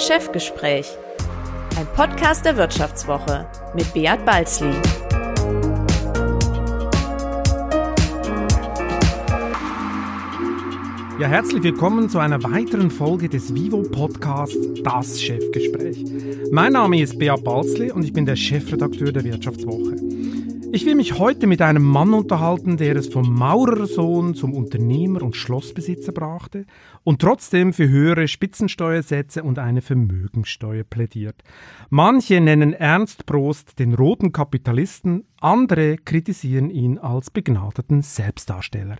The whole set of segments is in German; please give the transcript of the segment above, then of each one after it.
Chefgespräch. Ein Podcast der Wirtschaftswoche mit Beat Balzli. Ja, herzlich willkommen zu einer weiteren Folge des Vivo Podcasts Das Chefgespräch. Mein Name ist Beat Balzli und ich bin der Chefredakteur der Wirtschaftswoche. Ich will mich heute mit einem Mann unterhalten, der es vom Maurersohn zum Unternehmer und Schlossbesitzer brachte und trotzdem für höhere Spitzensteuersätze und eine Vermögensteuer plädiert. Manche nennen Ernst Prost den roten Kapitalisten, andere kritisieren ihn als begnadeten Selbstdarsteller.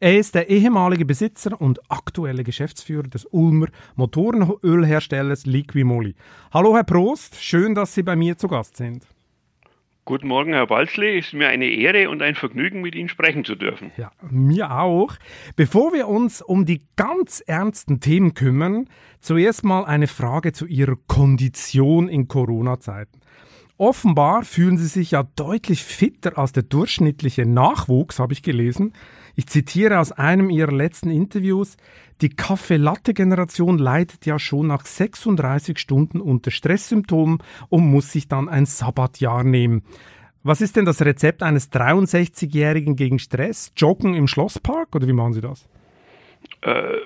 Er ist der ehemalige Besitzer und aktuelle Geschäftsführer des Ulmer Motorenölherstellers Liquimoli. Hallo Herr Prost, schön, dass Sie bei mir zu Gast sind. Guten Morgen, Herr Balzle. Es ist mir eine Ehre und ein Vergnügen, mit Ihnen sprechen zu dürfen. Ja, mir auch. Bevor wir uns um die ganz ernsten Themen kümmern, zuerst mal eine Frage zu Ihrer Kondition in Corona-Zeiten. Offenbar fühlen Sie sich ja deutlich fitter als der durchschnittliche Nachwuchs, habe ich gelesen. Ich zitiere aus einem Ihrer letzten Interviews, die Kaffee-Latte-Generation leidet ja schon nach 36 Stunden unter Stresssymptomen und muss sich dann ein Sabbatjahr nehmen. Was ist denn das Rezept eines 63-Jährigen gegen Stress? Joggen im Schlosspark oder wie machen Sie das? Äh,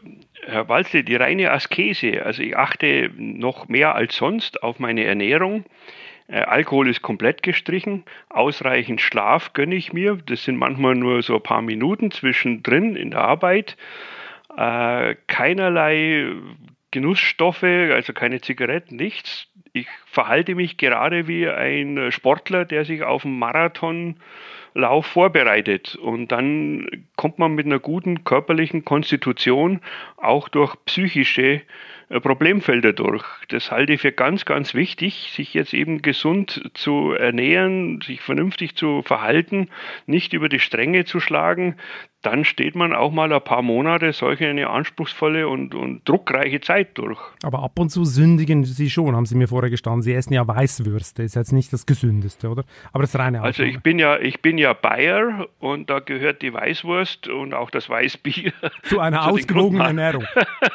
Herr Walze, die reine Askese. Also ich achte noch mehr als sonst auf meine Ernährung. Äh, Alkohol ist komplett gestrichen. Ausreichend Schlaf gönne ich mir. Das sind manchmal nur so ein paar Minuten zwischendrin in der Arbeit. Äh, keinerlei Genussstoffe, also keine Zigaretten, nichts. Ich verhalte mich gerade wie ein Sportler, der sich auf einen Marathonlauf vorbereitet. Und dann kommt man mit einer guten körperlichen Konstitution auch durch psychische äh, Problemfelder durch. Das halte ich für ganz, ganz wichtig, sich jetzt eben gesund zu ernähren, sich vernünftig zu verhalten, nicht über die Stränge zu schlagen. Dann steht man auch mal ein paar Monate solche eine anspruchsvolle und, und druckreiche Zeit durch. Aber ab und zu sündigen Sie schon, haben Sie mir vorher gestanden. Sie essen ja Weißwürste, ist jetzt nicht das Gesündeste, oder? Aber das reine Also ich bin ja, ich bin ja Bayer und da gehört die Weißwurst und auch das Weißbier. Zu einer zu ausgewogenen Ernährung.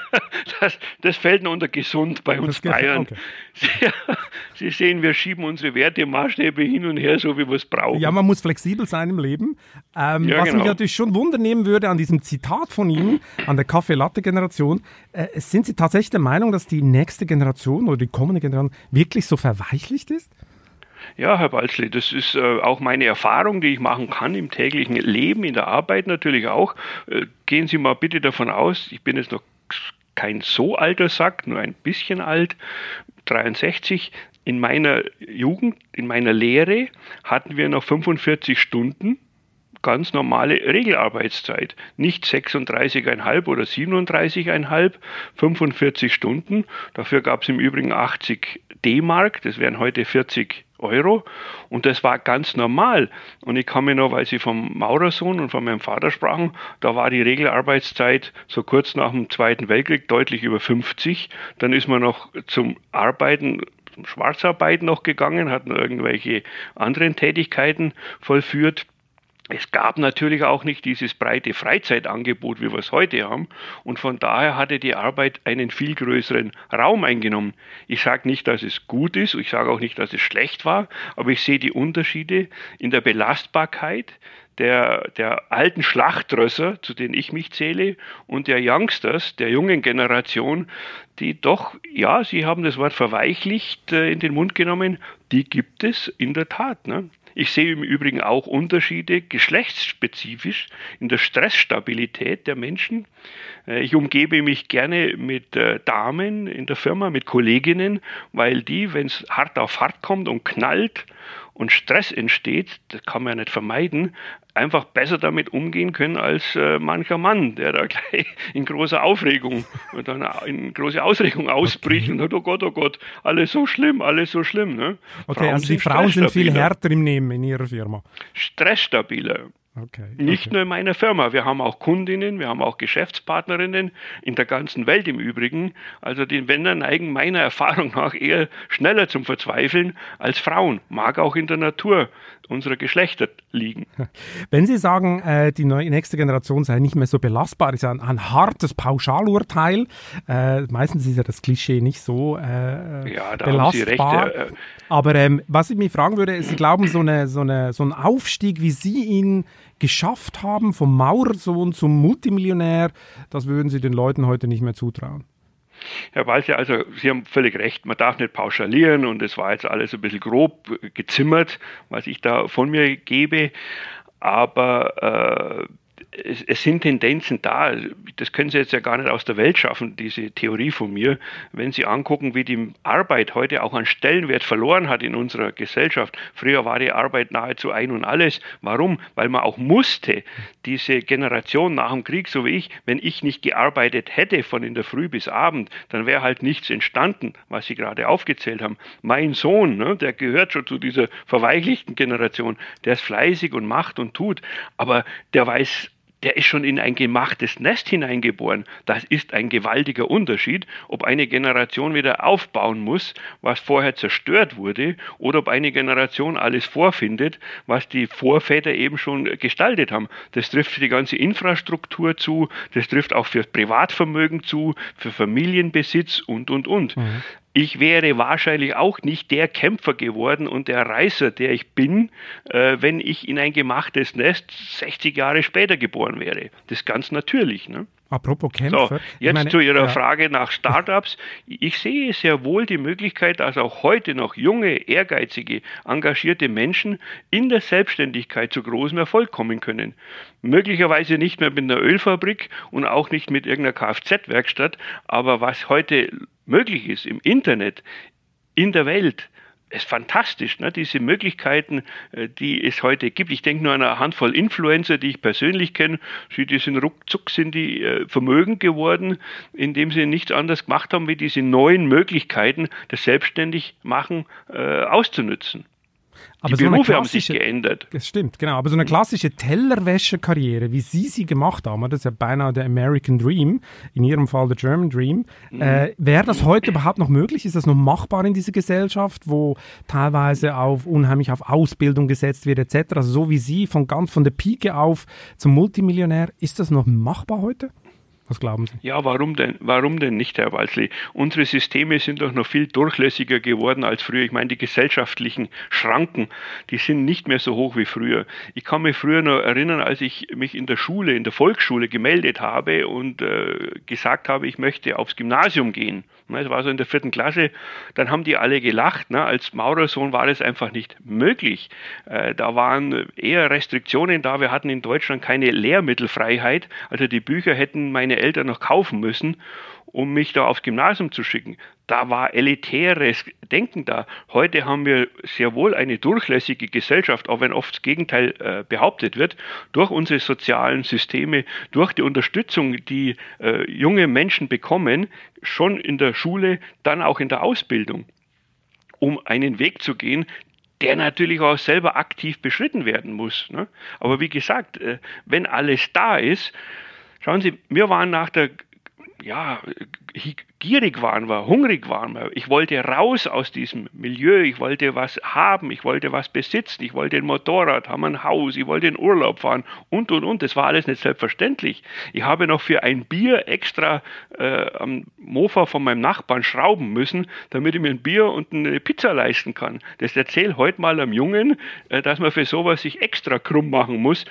das, das fällt unter gesund bei uns Bayern. Okay. Sie, Sie, sehen, wir schieben unsere Wertemaßstäbe hin und her, so wie wir es brauchen. Ja, man muss flexibel sein im Leben. Ähm, ja, was genau. mich natürlich schon wundern nehmen würde an diesem Zitat von Ihnen, an der Kaffee-Latte-Generation, äh, sind Sie tatsächlich der Meinung, dass die nächste Generation oder die kommende Generation wirklich so verweichlicht ist? Ja, Herr Balzli, das ist äh, auch meine Erfahrung, die ich machen kann im täglichen Leben, in der Arbeit natürlich auch. Äh, gehen Sie mal bitte davon aus, ich bin jetzt noch kein so alter Sack, nur ein bisschen alt, 63. In meiner Jugend, in meiner Lehre hatten wir noch 45 Stunden ganz normale Regelarbeitszeit. Nicht 36,5 oder 37,5, 45 Stunden. Dafür gab es im Übrigen 80 D-Mark, das wären heute 40 Euro. Und das war ganz normal. Und ich kann mir noch, weil Sie vom Maurersohn und von meinem Vater sprachen, da war die Regelarbeitszeit so kurz nach dem Zweiten Weltkrieg deutlich über 50. Dann ist man noch zum Arbeiten zum Schwarzarbeiten noch gegangen, hat noch irgendwelche anderen Tätigkeiten vollführt. Es gab natürlich auch nicht dieses breite Freizeitangebot, wie wir es heute haben. Und von daher hatte die Arbeit einen viel größeren Raum eingenommen. Ich sage nicht, dass es gut ist, ich sage auch nicht, dass es schlecht war, aber ich sehe die Unterschiede in der Belastbarkeit der, der alten Schlachtrösser, zu denen ich mich zähle, und der Youngsters, der jungen Generation, die doch, ja, Sie haben das Wort verweichlicht äh, in den Mund genommen, die gibt es in der Tat. Ne? Ich sehe im Übrigen auch Unterschiede geschlechtsspezifisch in der Stressstabilität der Menschen. Äh, ich umgebe mich gerne mit äh, Damen in der Firma, mit Kolleginnen, weil die, wenn es hart auf hart kommt und knallt und Stress entsteht, das kann man ja nicht vermeiden, einfach besser damit umgehen können als äh, mancher Mann, der da gleich in großer Aufregung und dann in große Ausregung ausbricht okay. und sagt, oh Gott, oh Gott, alles so schlimm, alles so schlimm. Ne? Okay, Frauen also die Frauen sind viel härter im Nehmen in ihrer Firma. Stressstabiler. Okay, Nicht okay. nur in meiner Firma, wir haben auch Kundinnen, wir haben auch Geschäftspartnerinnen in der ganzen Welt im Übrigen. Also die Männer neigen meiner Erfahrung nach eher schneller zum Verzweifeln als Frauen. Mag auch in der Natur unserer Geschlechter liegen. Wenn Sie sagen, äh, die neue, nächste Generation sei nicht mehr so belastbar, ist ja ein, ein hartes Pauschalurteil. Äh, meistens ist ja das Klischee nicht so äh, ja, da belastbar. Haben Sie recht, äh, Aber ähm, was ich mich fragen würde, Sie glauben, so, eine, so, eine, so ein Aufstieg, wie Sie ihn geschafft haben, vom Maurersohn zum Multimillionär, das würden Sie den Leuten heute nicht mehr zutrauen. Herr Walter, also Sie haben völlig recht, man darf nicht pauschalieren und es war jetzt alles ein bisschen grob gezimmert, was ich da von mir gebe. Aber äh, es, es, sind Tendenzen da. Das können Sie jetzt ja gar nicht aus der Welt schaffen, diese Theorie von mir. Wenn Sie angucken, wie die Arbeit heute auch an Stellenwert verloren hat in unserer Gesellschaft. Früher war die Arbeit nahezu ein und alles. Warum? Weil man auch musste. Diese Generation nach dem Krieg, so wie ich, wenn ich nicht gearbeitet hätte von in der Früh bis Abend, dann wäre halt nichts entstanden, was Sie gerade aufgezählt haben. Mein Sohn, ne, der gehört schon zu dieser verweichlichten Generation, der ist fleißig und macht und tut, aber der weiß der ist schon in ein gemachtes Nest hineingeboren. Das ist ein gewaltiger Unterschied, ob eine Generation wieder aufbauen muss, was vorher zerstört wurde, oder ob eine Generation alles vorfindet, was die Vorväter eben schon gestaltet haben. Das trifft für die ganze Infrastruktur zu, das trifft auch für Privatvermögen zu, für Familienbesitz und, und, und. Mhm ich wäre wahrscheinlich auch nicht der Kämpfer geworden und der Reißer, der ich bin, äh, wenn ich in ein gemachtes Nest 60 Jahre später geboren wäre. Das ist ganz natürlich. Ne? Apropos Kämpfer. So, jetzt meine, zu Ihrer ja. Frage nach Startups. Ich sehe sehr wohl die Möglichkeit, dass auch heute noch junge, ehrgeizige, engagierte Menschen in der Selbstständigkeit zu großem Erfolg kommen können. Möglicherweise nicht mehr mit einer Ölfabrik und auch nicht mit irgendeiner Kfz-Werkstatt, aber was heute möglich ist im Internet, in der Welt, ist fantastisch, ne? diese Möglichkeiten, äh, die es heute gibt. Ich denke nur an eine Handvoll Influencer, die ich persönlich kenne. Die sind ruckzuck sind die äh, vermögend geworden, indem sie nichts anderes gemacht haben, wie diese neuen Möglichkeiten, das Selbstständigmachen äh, auszunützen. Aber die so Berufe haben sich geändert. Das stimmt, genau. Aber so eine klassische Tellerwäscherkarriere, wie Sie sie gemacht haben, das ist ja beinahe der American Dream, in Ihrem Fall der German Dream. Mhm. Äh, Wäre das heute überhaupt noch möglich? Ist das noch machbar in dieser Gesellschaft, wo teilweise auf unheimlich auf Ausbildung gesetzt wird etc.? Also so wie Sie von ganz von der Pike auf zum Multimillionär, ist das noch machbar heute? Was glauben Sie? Ja, warum denn, warum denn nicht, Herr Walsley? Unsere Systeme sind doch noch viel durchlässiger geworden als früher. Ich meine, die gesellschaftlichen Schranken, die sind nicht mehr so hoch wie früher. Ich kann mich früher noch erinnern, als ich mich in der Schule, in der Volksschule gemeldet habe und äh, gesagt habe, ich möchte aufs Gymnasium gehen. Das war so in der vierten Klasse. Dann haben die alle gelacht. Ne? Als Maurersohn war das einfach nicht möglich. Äh, da waren eher Restriktionen da. Wir hatten in Deutschland keine Lehrmittelfreiheit. Also die Bücher hätten meine Eltern noch kaufen müssen um mich da aufs Gymnasium zu schicken. Da war elitäres Denken da. Heute haben wir sehr wohl eine durchlässige Gesellschaft, auch wenn oft das Gegenteil äh, behauptet wird, durch unsere sozialen Systeme, durch die Unterstützung, die äh, junge Menschen bekommen, schon in der Schule, dann auch in der Ausbildung, um einen Weg zu gehen, der natürlich auch selber aktiv beschritten werden muss. Ne? Aber wie gesagt, äh, wenn alles da ist, Schauen Sie, wir waren nach der ja, gierig waren wir, hungrig waren wir. Ich wollte raus aus diesem Milieu, ich wollte was haben, ich wollte was besitzen, ich wollte ein Motorrad haben, ein Haus, ich wollte in Urlaub fahren und und und. Das war alles nicht selbstverständlich. Ich habe noch für ein Bier extra äh, am Mofa von meinem Nachbarn schrauben müssen, damit ich mir ein Bier und eine Pizza leisten kann. Das erzähl heute mal am Jungen, äh, dass man für sowas sich extra krumm machen muss,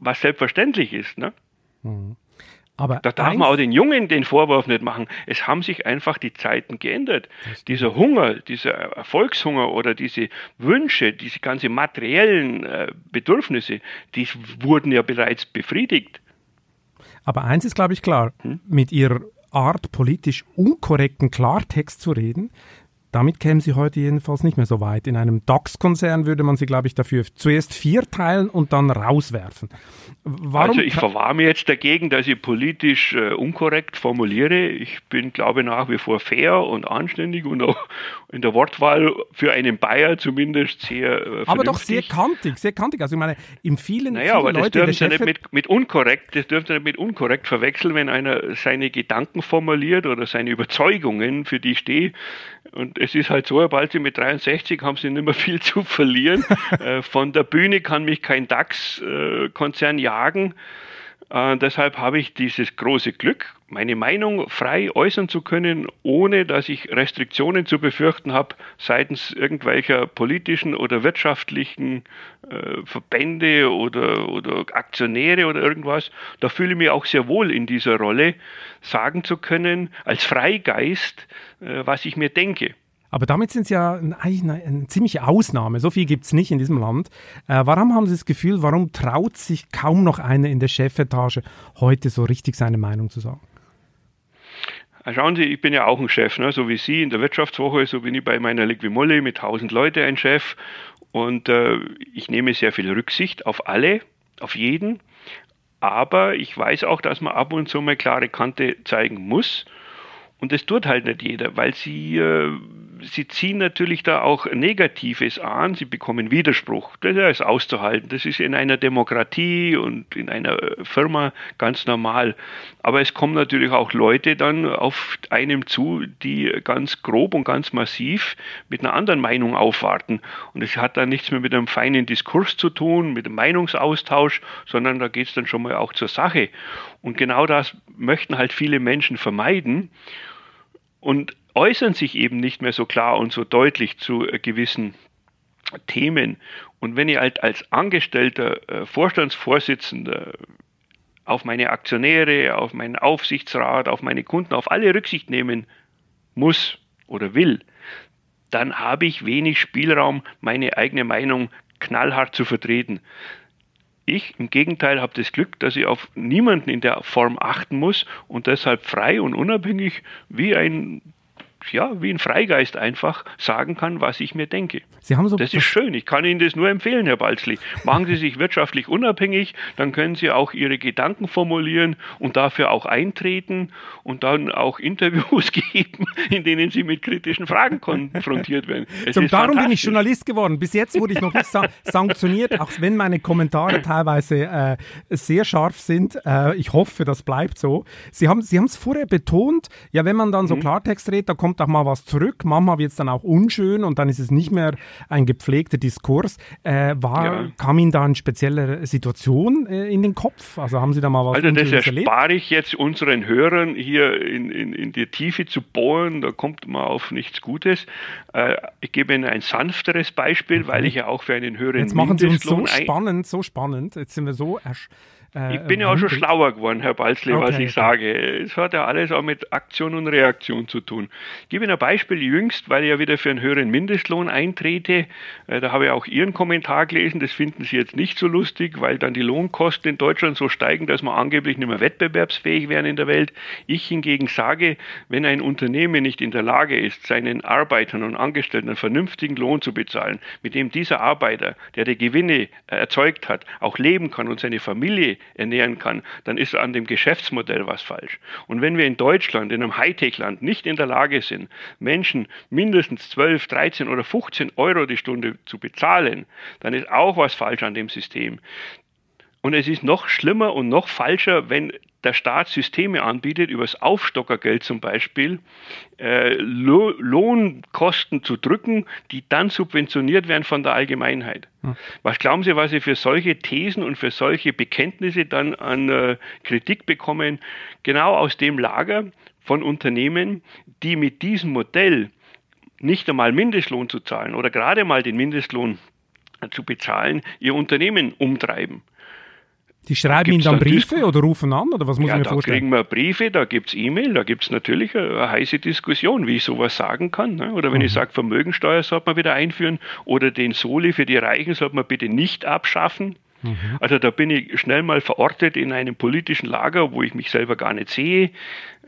was selbstverständlich ist. Ne? Mhm. Aber da darf man auch den Jungen den Vorwurf nicht machen. Es haben sich einfach die Zeiten geändert. Dieser Hunger, dieser Erfolgshunger oder diese Wünsche, diese ganzen materiellen äh, Bedürfnisse, die wurden ja bereits befriedigt. Aber eins ist, glaube ich, klar, hm? mit ihrer Art, politisch unkorrekten Klartext zu reden, Damit kämen Sie heute jedenfalls nicht mehr so weit. In einem DAX-Konzern würde man Sie, glaube ich, dafür zuerst vierteilen und dann rauswerfen. Warum also ich verwahre mich jetzt dagegen, dass ich politisch äh, unkorrekt formuliere. Ich bin, glaube ich, nach wie vor fair und anständig und auch in der Wortwahl für einen Bayer zumindest sehr äh, Aber doch sehr kantig, sehr kantig. Also ich meine, in vielen, naja, viele aber das Leute dürfen Sie nicht mit, mit unkorrekt, das dürfen Sie nicht mit unkorrekt verwechseln, wenn einer seine Gedanken formuliert oder seine Überzeugungen, für die ich stehe. Und es ist halt so, sobald Sie mit 63 haben Sie nicht mehr viel zu verlieren. äh, von der Bühne kann mich kein DAX-Konzern jagen. Äh, deshalb habe ich dieses große Glück, meine Meinung frei äußern zu können, ohne dass ich Restriktionen zu befürchten habe seitens irgendwelcher politischen oder wirtschaftlichen äh, Verbände oder, oder Aktionäre oder irgendwas. Da fühle ich mich auch sehr wohl in dieser Rolle, sagen zu können, als Freigeist, äh, was ich mir denke. Aber damit sind Sie ja eigentlich eine, eine ziemliche Ausnahme. So viel gibt es nicht in diesem Land. Äh, warum haben Sie das Gefühl, warum traut sich kaum noch einer in der Chefetage heute so richtig seine Meinung zu sagen? Schauen Sie, ich bin ja auch ein Chef, ne? so wie Sie in der Wirtschaftswoche, so bin ich bei meiner Liquimolle mit 1000 Leute ein Chef. Und äh, ich nehme sehr viel Rücksicht auf alle, auf jeden. Aber ich weiß auch, dass man ab und zu mal klare Kante zeigen muss. Und das tut halt nicht jeder, weil sie, äh, sie ziehen natürlich da auch Negatives an, sie bekommen Widerspruch. Das ist auszuhalten. Das ist in einer Demokratie und in einer Firma ganz normal. Aber es kommen natürlich auch Leute dann auf einem zu, die ganz grob und ganz massiv mit einer anderen Meinung aufwarten. Und es hat dann nichts mehr mit einem feinen Diskurs zu tun, mit einem Meinungsaustausch, sondern da geht es dann schon mal auch zur Sache. Und genau das möchten halt viele Menschen vermeiden und äußern sich eben nicht mehr so klar und so deutlich zu äh, gewissen Themen. Und wenn ich halt als angestellter äh, Vorstandsvorsitzender auf meine Aktionäre, auf meinen Aufsichtsrat, auf meine Kunden, auf alle Rücksicht nehmen muss oder will, dann habe ich wenig Spielraum, meine eigene Meinung knallhart zu vertreten. Ich im Gegenteil habe das Glück, dass ich auf niemanden in der Form achten muss und deshalb frei und unabhängig wie ein ja, wie ein Freigeist einfach sagen kann, was ich mir denke. Sie haben so das ist schön. Ich kann Ihnen das nur empfehlen, Herr Balzli. Machen Sie sich wirtschaftlich unabhängig, dann können Sie auch Ihre Gedanken formulieren und dafür auch eintreten und dann auch Interviews geben, in denen Sie mit kritischen Fragen konfrontiert werden. Zum, darum bin ich Journalist geworden. Bis jetzt wurde ich noch nicht sa sanktioniert, auch wenn meine Kommentare teilweise äh, sehr scharf sind. Äh, ich hoffe, das bleibt so. Sie haben Sie es vorher betont, ja, wenn man dann so mhm. Klartext redet, da kommt kommt auch mal was zurück. Manchmal wird es dann auch unschön und dann ist es nicht mehr ein gepflegter Diskurs. Äh, war, ja. Kam Ihnen da eine spezielle Situation äh, in den Kopf? Also haben Sie da mal was Also das erspare ich jetzt unseren Hörern hier in, in, in die Tiefe zu bohren. Da kommt man auf nichts Gutes. Äh, ich gebe Ihnen ein sanfteres Beispiel, weil ich ja auch für einen höheren Jetzt machen Sie uns so spannend, so spannend. Jetzt sind wir so ersch äh, ich bin ja auch schon schlauer geworden, Herr Balzli, okay, was ich okay. sage. Es hat ja alles auch mit Aktion und Reaktion zu tun. Ich gebe Ihnen ein Beispiel jüngst, weil ich ja wieder für einen höheren Mindestlohn eintrete. Äh, da habe ich auch Ihren Kommentar gelesen. Das finden Sie jetzt nicht so lustig, weil dann die Lohnkosten in Deutschland so steigen, dass wir angeblich nicht mehr wettbewerbsfähig wären in der Welt. Ich hingegen sage, wenn ein Unternehmen nicht in der Lage ist, seinen Arbeitern und Angestellten einen vernünftigen Lohn zu bezahlen, mit dem dieser Arbeiter, der die Gewinne äh, erzeugt hat, auch leben kann und seine Familie ernähren kann, dann ist an dem Geschäftsmodell was falsch. Und wenn wir in Deutschland, in einem Hightech-Land, nicht in der Lage sind, Menschen mindestens 12, 13 oder 15 Euro die Stunde zu bezahlen, dann ist auch was falsch an dem System. Und es ist noch schlimmer und noch falscher, wenn der Staat Systeme anbietet, über das Aufstockergeld zum Beispiel, äh, Lo Lohnkosten zu drücken, die dann subventioniert werden von der Allgemeinheit. Hm. Was glauben Sie, was Sie für solche Thesen und für solche Bekenntnisse dann an äh, Kritik bekommen? Genau aus dem Lager von Unternehmen, die mit diesem Modell nicht einmal Mindestlohn zu zahlen oder gerade mal den Mindestlohn zu bezahlen, ihr Unternehmen umtreiben. Die schreiben Ihnen dann Briefe Disku oder rufen an oder was muss ja, ich mir da vorstellen? kriegen wir Briefe, da gibt es E-Mail, da gibt es natürlich eine, eine, heiße Diskussion, wie ich sowas sagen kann. Ne? Oder wenn mhm. ich sage, Vermögensteuer sollte man wieder einführen oder den Soli für die Reichen sollte man bitte nicht abschaffen. Mhm. Also da bin ich schnell mal verortet in einem politischen Lager, wo ich mich selber gar nicht sehe.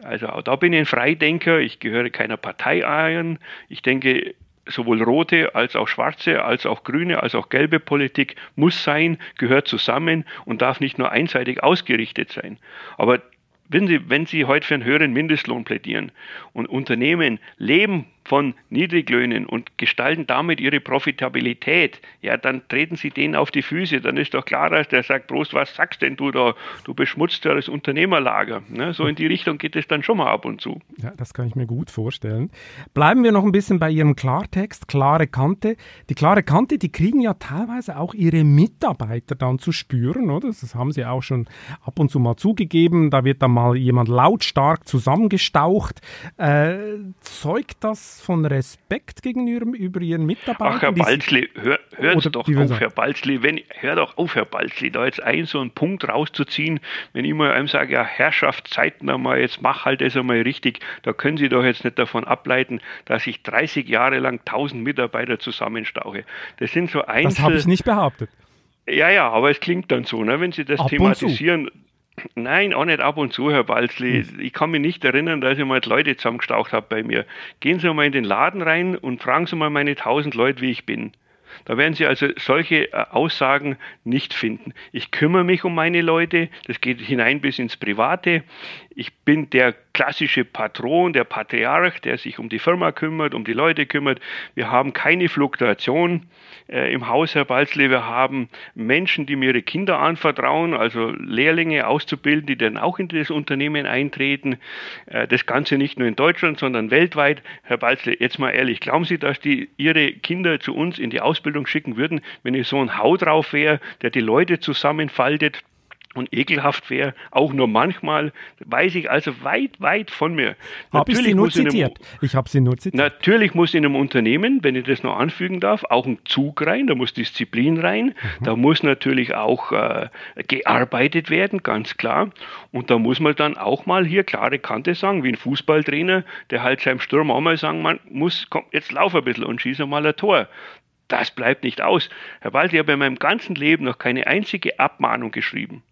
Also auch da bin ich ein Freidenker, ich gehöre keiner Partei ein. Ich denke, sowohl rote als auch schwarze, als auch grüne, als auch gelbe Politik muss sein, gehört zusammen und darf nicht nur einseitig ausgerichtet sein. Aber wenn Sie, wenn Sie heute für einen höheren Mindestlohn plädieren und Unternehmen leben von Niedriglöhnen und gestalten damit ihre Profitabilität, ja, dann treten sie denen auf die Füße. Dann ist doch klar, dass der sagt, Prost, was sagst denn du da? Du beschmutzt ja das Unternehmerlager. Ne? So in die Richtung geht es dann schon mal ab und zu. Ja, das kann ich mir gut vorstellen. Bleiben wir noch ein bisschen bei Ihrem Klartext, klare Kante. Die klare Kante, die kriegen ja teilweise auch ihre Mitarbeiter dann zu spüren, oder? Das haben sie auch schon ab und zu mal zugegeben. Da wird dann mal jemand lautstark zusammengestaucht. Äh, zeugt das von Respekt gegenüber über Ihren Mitarbeitern? Ach, Herr Balzli, hör, Sie doch auf, Herr Balzli. Wenn, hör doch auf, Herr Balzli, da jetzt einen so einen Punkt rauszuziehen, wenn ich mal einem sage, ja, Herrschaft, Zeiten einmal, jetzt mach halt das einmal richtig, da können Sie doch jetzt nicht davon ableiten, dass ich 30 Jahre lang 1000 Mitarbeiter zusammenstauche. Das sind so Einzel... Das habe ich nicht behauptet. Ja, ja, aber es klingt dann so, ne, wenn Sie das Ab thematisieren. Nein, auch nicht ab und zu, Herr Balzli. Hm. Ich kann mich nicht erinnern, dass ich mal Leute zusammengestaucht habe bei mir. Gehen Sie mal in den Laden rein und fragen Sie mal meine tausend Leute, wie ich bin. Da werden Sie also solche äh, Aussagen nicht finden. Ich kümmere mich um meine Leute, das geht hinein bis ins Private. Ich bin der klassische Patron, der Patriarch, der sich um die Firma kümmert, um die Leute kümmert. Wir haben keine Fluktuation äh, im Haus, Herr Balzle. Wir haben Menschen, die mir ihre Kinder anvertrauen, also Lehrlinge auszubilden, die dann auch in das Unternehmen eintreten. Äh, das Ganze nicht nur in Deutschland, sondern weltweit. Herr Balzle, jetzt mal ehrlich, glauben Sie, dass die Ihre Kinder zu uns in die Ausbildung schicken würden, wenn ich so ein Hau drauf wäre, der die Leute zusammenfaltet? Und ekelhaft wäre, auch nur manchmal, weiß ich also weit, weit von mir. Habe ich Sie nur zitiert? Einem, ich habe Sie nur zitiert. Natürlich muss in einem Unternehmen, wenn ich das noch anfügen darf, auch ein Zug rein, da muss Disziplin rein, mhm. da muss natürlich auch äh, gearbeitet werden, ganz klar. Und da muss man dann auch mal hier klare Kante sagen, wie ein Fußballtrainer, der halt seinem Sturm auch mal sagen, man muss, komm, jetzt lauf ein bisschen und schieß mal ein Tor. Das bleibt nicht aus. Herr Wald, ich habe in meinem ganzen Leben noch keine einzige Abmahnung geschrieben.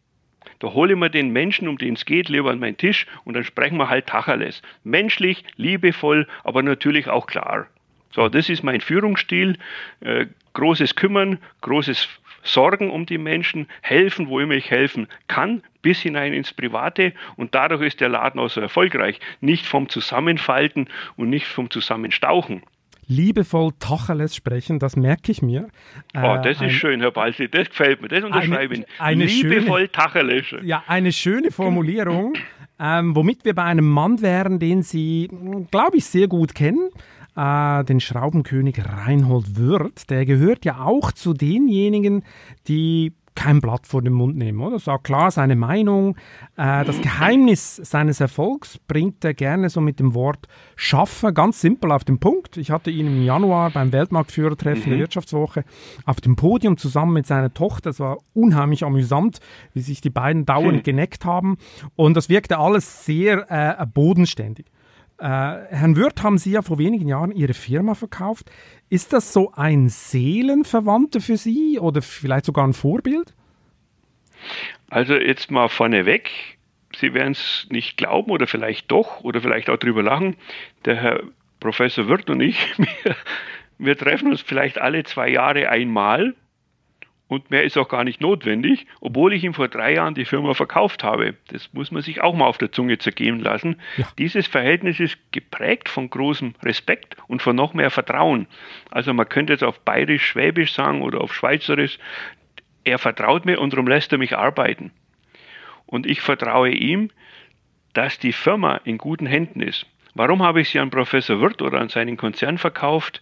Da hole ich mir den Menschen, um den es geht, lieber an meinen Tisch und dann sprechen wir halt Tacheles. Menschlich, liebevoll, aber natürlich auch klar. So, das ist mein Führungsstil. Äh, großes Kümmern, großes Sorgen um die Menschen, helfen, wo immer ich helfen kann, bis hinein ins Private und dadurch ist der Laden auch so erfolgreich. Nicht vom Zusammenfalten und nicht vom Zusammenstauchen liebevoll Tacheles sprechen, das merke ich mir. Oh, das ist ein, schön, Herr Balsi, das gefällt mir, das unterschreibe ich. Eine, eine liebevoll schöne, Tacheles. Ja, eine schöne Formulierung, ähm, womit wir bei einem Mann wären, den Sie, glaube ich, sehr gut kennen. Äh, den Schraubenkönig Reinhold Wirth, der gehört ja auch zu denjenigen, die kein Blatt vor den Mund nehmen, oder? Sagt klar seine Meinung. Äh, das Geheimnis seines Erfolgs bringt er gerne so mit dem Wort Schaffen, ganz simpel auf den Punkt. Ich hatte ihn im Januar beim Weltmarktführertreffen mhm. der Wirtschaftswoche auf dem Podium zusammen mit seiner Tochter. Es war unheimlich amüsant, wie sich die beiden dauernd mhm. geneckt haben. Und das wirkte alles sehr äh, bodenständig. Äh, Herrn Wirth haben Sie ja vor wenigen Jahren Ihre Firma verkauft. Ist das so ein Seelenverwandter für Sie oder vielleicht sogar ein Vorbild? Also jetzt mal vorneweg, Sie werden es nicht glauben oder vielleicht doch oder vielleicht auch drüber lachen. Der Herr Professor Wirth und ich, wir, wir treffen uns vielleicht alle zwei Jahre einmal und mehr ist auch gar nicht notwendig, obwohl ich ihm vor drei Jahren die Firma verkauft habe. Das muss man sich auch mal auf der Zunge zergehen lassen. Ja. Dieses Verhältnis ist geprägt von großem Respekt und von noch mehr Vertrauen. Also man könnte jetzt auf bayerisch, schwäbisch sagen oder auf schweizerisch, er vertraut mir und darum lässt er mich arbeiten. Und ich vertraue ihm, dass die Firma in guten Händen ist. Warum habe ich sie an Professor Wirth oder an seinen Konzern verkauft?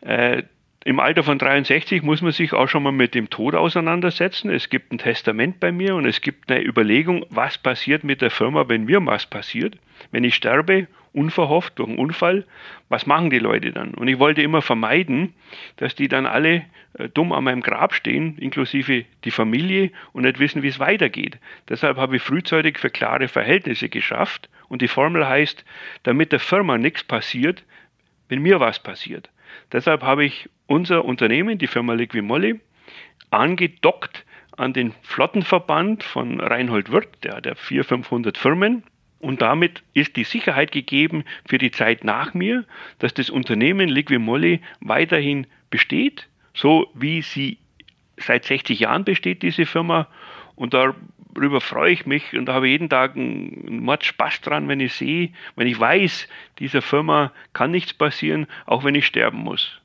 Äh, im Alter von 63 muss man sich auch schon mal mit dem Tod auseinandersetzen. Es gibt ein Testament bei mir und es gibt eine Überlegung, was passiert mit der Firma, wenn mir was passiert. Wenn ich sterbe, unverhofft durch einen Unfall, was machen die Leute dann? Und ich wollte immer vermeiden, dass die dann alle äh, dumm an meinem Grab stehen, inklusive die Familie, und nicht wissen, wie es weitergeht. Deshalb habe ich frühzeitig für klare Verhältnisse geschafft. Und die Formel heißt, damit der Firma nichts passiert, wenn mir was passiert. Deshalb habe ich unser Unternehmen, die Firma Liquimolli, angedockt an den Flottenverband von Reinhold Wirth, der hat ja 400, 500 Firmen. Und damit ist die Sicherheit gegeben für die Zeit nach mir, dass das Unternehmen Liquimolli weiterhin besteht, so wie sie seit 60 Jahren besteht, diese Firma. Und darüber freue ich mich und da habe ich jeden Tag einen Mord Spaß dran, wenn ich sehe, wenn ich weiß, dieser Firma kann nichts passieren, auch wenn ich sterben muss.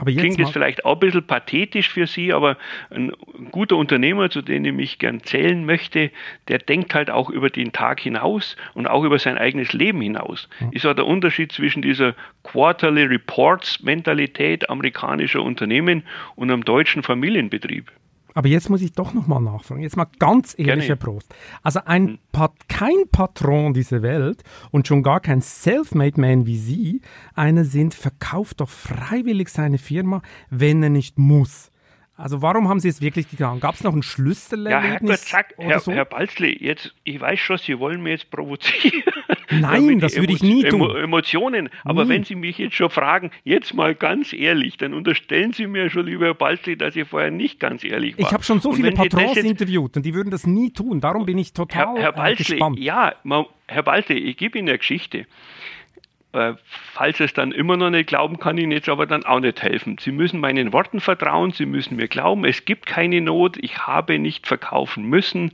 Aber jetzt Klingt jetzt vielleicht auch ein bisschen pathetisch für Sie, aber ein guter Unternehmer, zu dem ich mich gern zählen möchte, der denkt halt auch über den Tag hinaus und auch über sein eigenes Leben hinaus. Mhm. Ist auch der Unterschied zwischen dieser Quarterly Reports Mentalität amerikanischer Unternehmen und einem deutschen Familienbetrieb. Aber jetzt muss ich doch nochmal nachfragen. Jetzt mal ganz ehrlich, Herr Prost. Also ein hm. Pat kein Patron dieser Welt und schon gar kein Selfmade Man wie Sie, einer sind, verkauft doch freiwillig seine Firma, wenn er nicht muss. Also warum haben Sie es wirklich getan? Gab es noch ein Schlüsselerlebnis? Ja, Herr, Gott, Herr, so? Herr Balzli, jetzt, ich weiß schon, Sie wollen mir jetzt provozieren. Nein, das würde ich nie tun. Emo Emotionen. Aber nie. wenn Sie mich jetzt schon fragen, jetzt mal ganz ehrlich, dann unterstellen Sie mir schon, lieber Herr Balzli, dass ich vorher nicht ganz ehrlich war. Ich habe schon so viele Patrons interviewt und die würden das nie tun. Darum bin ich total Herr, Herr Balzli, äh, gespannt. Ja, Herr Balzli, ich gebe Ihnen eine Geschichte. Äh, falls es dann immer noch nicht glauben, kann ich Ihnen jetzt aber dann auch nicht helfen. Sie müssen meinen Worten vertrauen, Sie müssen mir glauben, es gibt keine Not, ich habe nicht verkaufen müssen.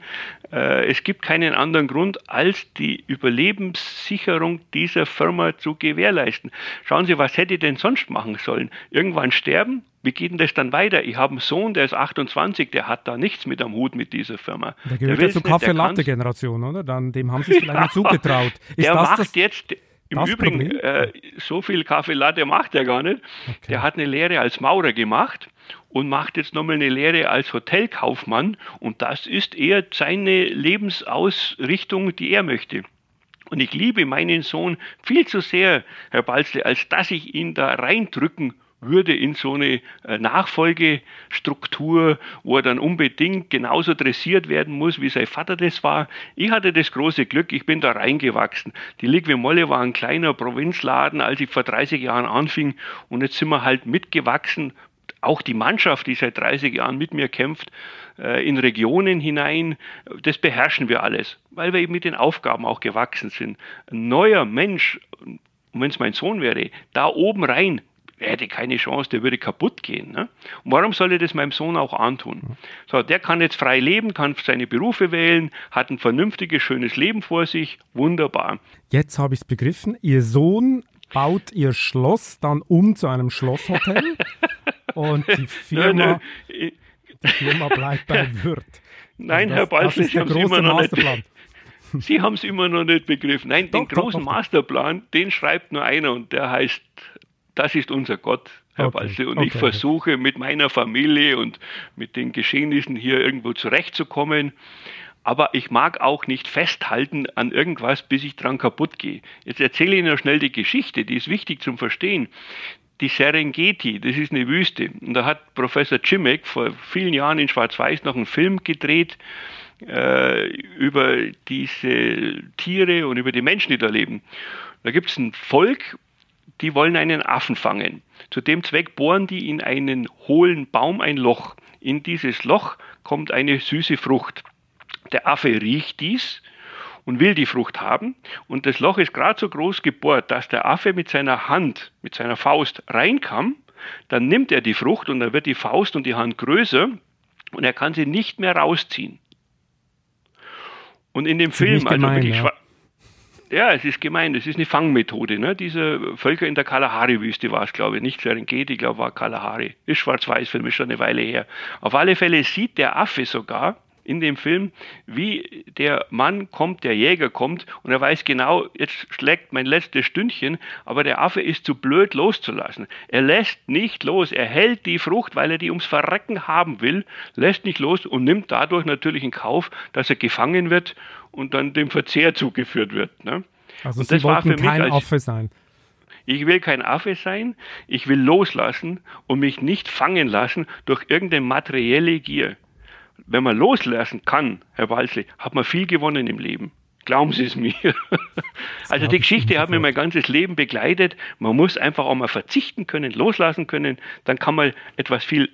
Äh, es gibt keinen anderen Grund, als die Überlebenssicherung dieser Firma zu gewährleisten. Schauen Sie, was hätte ich denn sonst machen sollen? Irgendwann sterben? Wie geht denn das dann weiter? Ich habe einen Sohn, der ist 28, der hat da nichts mit am Hut mit dieser Firma. Der gehört ja zur Kaffee-Latte-Generation, oder? Dann, dem haben Sie es vielleicht nicht zugetraut. Ist der macht das, jetzt, im das Übrigen, äh, so viel Kaffee Latte macht er gar nicht. Okay. Der hat eine Lehre als Maurer gemacht und macht jetzt nochmal eine Lehre als Hotelkaufmann. Und das ist eher seine Lebensausrichtung, die er möchte. Und ich liebe meinen Sohn viel zu sehr, Herr Balzle, als dass ich ihn da reindrücken würde in so eine äh, Nachfolgestruktur, wo er dann unbedingt genauso dressiert werden muss, wie sein Vater das war. Ich hatte das große Glück, ich bin da reingewachsen. Die Ligue Molle war ein kleiner Provinzladen, als ich vor 30 Jahren anfing und jetzt sind wir halt mitgewachsen, auch die Mannschaft, die seit 30 Jahren mit mir kämpft, äh, in Regionen hinein, das beherrschen wir alles, weil wir eben mit den Aufgaben auch gewachsen sind. Ein neuer Mensch, wenn es mein Sohn wäre, da oben rein, er hätte keine Chance, der würde kaputt gehen. Ne? Und warum soll er das meinem Sohn auch antun? So, der kann jetzt frei leben, kann seine Berufe wählen, hat ein vernünftiges, schönes Leben vor sich, wunderbar. Jetzt habe ich es begriffen. Ihr Sohn baut ihr Schloss dann um zu einem Schlosshotel und die Firma, die Firma bleibt bei Wirt. Nein, das, Herr Balzl, Sie haben es immer noch nicht. Sie haben es immer noch nicht begriffen. Nein, doch, den großen doch, doch, Masterplan, den schreibt nur einer und der heißt das ist unser Gott, Herr okay. Balse. Und okay. ich versuche mit meiner Familie und mit den Geschehnissen hier irgendwo zurechtzukommen. Aber ich mag auch nicht festhalten an irgendwas, bis ich dran kaputt gehe. Jetzt erzähle ich Ihnen noch schnell die Geschichte, die ist wichtig zum Verstehen. Die Serengeti, das ist eine Wüste. Und da hat Professor Chimek vor vielen Jahren in Schwarz-Weiß noch einen Film gedreht äh, über diese Tiere und über die Menschen, die da leben. Da gibt es ein Volk, die wollen einen Affen fangen. Zu dem Zweck bohren die in einen hohlen Baum ein Loch. In dieses Loch kommt eine süße Frucht. Der Affe riecht dies und will die Frucht haben. Und das Loch ist gerade so groß gebohrt, dass der Affe mit seiner Hand, mit seiner Faust reinkam. Dann nimmt er die Frucht und dann wird die Faust und die Hand größer und er kann sie nicht mehr rausziehen. Und in dem Film, also gemein, wirklich ja. Ja, es ist gemein. Es ist eine Fangmethode. Ne? Diese Völker in der Kalahari-Wüste war es, glaube ich, nicht Serengeti, ich glaube, war Kalahari. Ist Schwarz-Weiß-Film, ist schon eine Weile her. Auf alle Fälle sieht der Affe sogar in dem Film, wie der Mann kommt, der Jäger kommt und er weiß genau, jetzt schlägt mein letztes Stündchen, aber der Affe ist zu blöd loszulassen. Er lässt nicht los, er hält die Frucht, weil er die ums Verrecken haben will, lässt nicht los und nimmt dadurch natürlich in Kauf, dass er gefangen wird und dann dem Verzehr zugeführt wird. Ne? Also und Sie wollten kein als, Affe sein. Ich will kein Affe sein, ich will loslassen und mich nicht fangen lassen durch irgendeine materielle Gier. Wenn man loslassen kann, Herr Walzli, hat man viel gewonnen im Leben. Glauben Sie es mir. also die Geschichte hat mir mein ganzes Leben begleitet. Man muss einfach auch mal verzichten können, loslassen können. Dann kann man etwas viel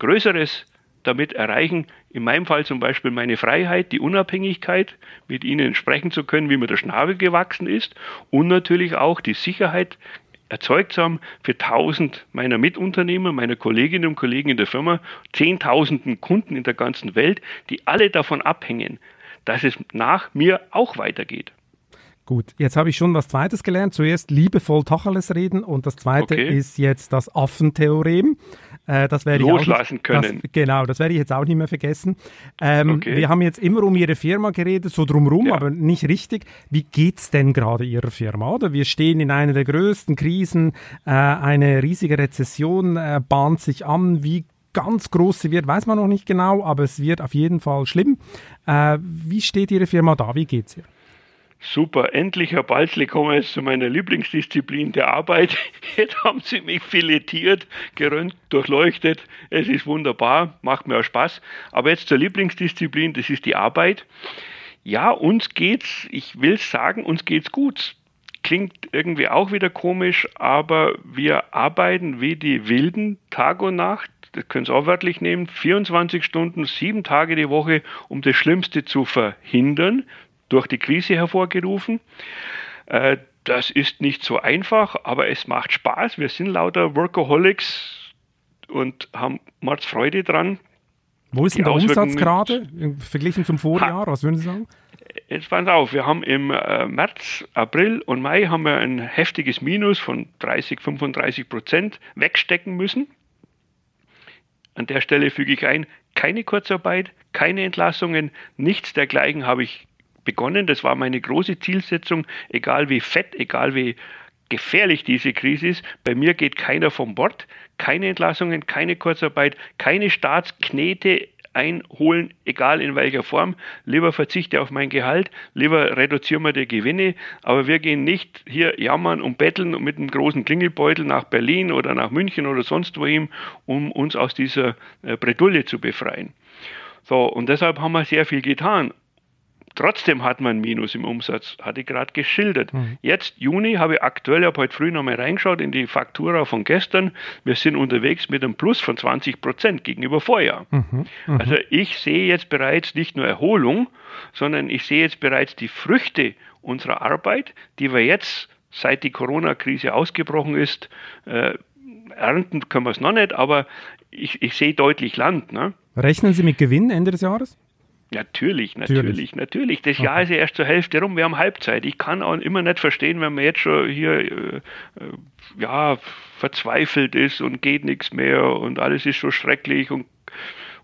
Größeres damit erreichen, in meinem Fall zum Beispiel meine Freiheit, die Unabhängigkeit, mit ihnen sprechen zu können, wie mir der Schnabel gewachsen ist und natürlich auch die Sicherheit erzeugt haben für tausend meiner Mitunternehmer, meiner Kolleginnen und Kollegen in der Firma, zehntausenden Kunden in der ganzen Welt, die alle davon abhängen, dass es nach mir auch weitergeht. Gut, jetzt habe ich schon was Zweites gelernt. Zuerst liebevoll Tacheles reden und das Zweite okay. ist jetzt das Affentheorem. Äh, das werde Loslassen ich auch nicht, können. Das, genau, das werde ich jetzt auch nicht mehr vergessen. Ähm, okay. Wir haben jetzt immer um Ihre Firma geredet, so drumherum, ja. aber nicht richtig. Wie geht's denn gerade Ihrer Firma? Oder wir stehen in einer der größten Krisen, äh, eine riesige Rezession äh, bahnt sich an. Wie ganz groß sie wird, weiß man noch nicht genau, aber es wird auf jeden Fall schlimm. Äh, wie steht Ihre Firma da? Wie geht's ihr? Super, endlich, Herr Balzli, kommen wir jetzt zu meiner Lieblingsdisziplin der Arbeit. Jetzt haben Sie mich filetiert, gerönt, durchleuchtet. Es ist wunderbar, macht mir auch Spaß. Aber jetzt zur Lieblingsdisziplin, das ist die Arbeit. Ja, uns geht's, ich will sagen, uns geht's gut. Klingt irgendwie auch wieder komisch, aber wir arbeiten wie die Wilden Tag und Nacht das können Sie auch wörtlich nehmen, 24 Stunden, sieben Tage die Woche, um das Schlimmste zu verhindern durch die Krise hervorgerufen. Äh, das ist nicht so einfach, aber es macht Spaß. Wir sind lauter Workaholics und haben Mordsfreude dran. Wo ist denn der Umsatz gerade verglichen zum Vorjahr? Was würden Sie sagen? Jetzt pass auf, wir haben im äh, März, April und Mai haben wir ein heftiges Minus von 30, 35 Prozent wegstecken müssen. An der Stelle füge ich ein, keine Kurzarbeit, keine Entlassungen, nichts dergleichen habe ich begonnen. Das war meine große Zielsetzung, egal wie fett, egal wie gefährlich diese Krise ist. Bei mir geht keiner vom Bord, keine Entlassungen, keine Kurzarbeit, keine Staatsknete einholen, egal in welcher Form. Lieber verzichte auf mein Gehalt, lieber reduzieren wir die Gewinne, aber wir gehen nicht hier jammern und betteln mit einem großen Klingelbeutel nach Berlin oder nach München oder sonst wohin, um uns aus dieser äh, Bredouille zu befreien. So, und deshalb haben wir sehr viel getan. Trotzdem hat man ein Minus im Umsatz, hatte ich gerade geschildert. Mhm. Jetzt, Juni, habe ich aktuell, ich habe heute früh nochmal reingeschaut in die Faktura von gestern. Wir sind unterwegs mit einem Plus von 20 Prozent gegenüber Vorjahr. Mhm. Mhm. Also ich sehe jetzt bereits nicht nur Erholung, sondern ich sehe jetzt bereits die Früchte unserer Arbeit, die wir jetzt, seit die Corona-Krise ausgebrochen ist, äh, ernten können wir es noch nicht, aber ich, ich sehe deutlich Land. Ne? Rechnen Sie mit Gewinn Ende des Jahres? Natürlich, natürlich, natürlich. Das Jahr ist ja erst zur Hälfte rum, wir haben Halbzeit. Ich kann auch immer nicht verstehen, wenn man jetzt schon hier äh, äh, ja, verzweifelt ist und geht nichts mehr und alles ist so schrecklich und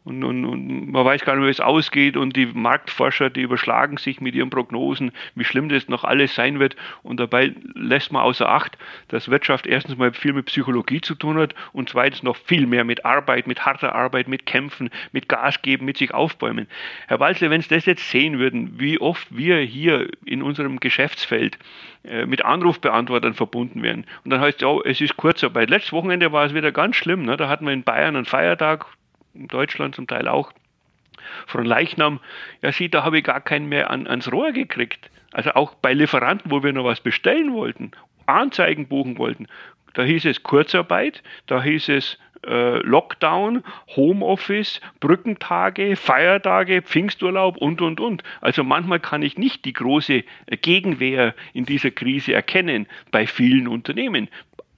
und, und, und, man weiß gar nicht, wie es ausgeht und die Marktforscher, die überschlagen sich mit ihren Prognosen, wie schlimm das noch alles sein wird und dabei lässt man außer Acht, dass Wirtschaft erstens mal viel mit Psychologie zu tun hat und zweitens noch viel mehr mit Arbeit, mit harter Arbeit, mit Kämpfen, mit Gas geben, mit sich aufbäumen. Herr Walzle, wenn Sie das jetzt sehen würden, wie oft wir hier in unserem Geschäftsfeld äh, mit Anrufbeantwortern verbunden werden. Und dann heißt es, oh, es ist Kurzarbeit. Letztes Wochenende war es wieder ganz schlimm. Ne? Da hatten wir in Bayern einen Feiertag, in Deutschland zum Teil auch, von Leichnam, ja sieh, da habe ich gar keinen mehr an, ans Rohr gekriegt. Also auch bei Lieferanten, wo wir noch was bestellen wollten, Anzeigen buchen wollten, da hieß es Kurzarbeit, da hieß es äh, Lockdown, Homeoffice, Brückentage, Feiertage, Pfingsturlaub und, und, und. Also manchmal kann ich nicht die große Gegenwehr in dieser Krise erkennen bei vielen Unternehmen.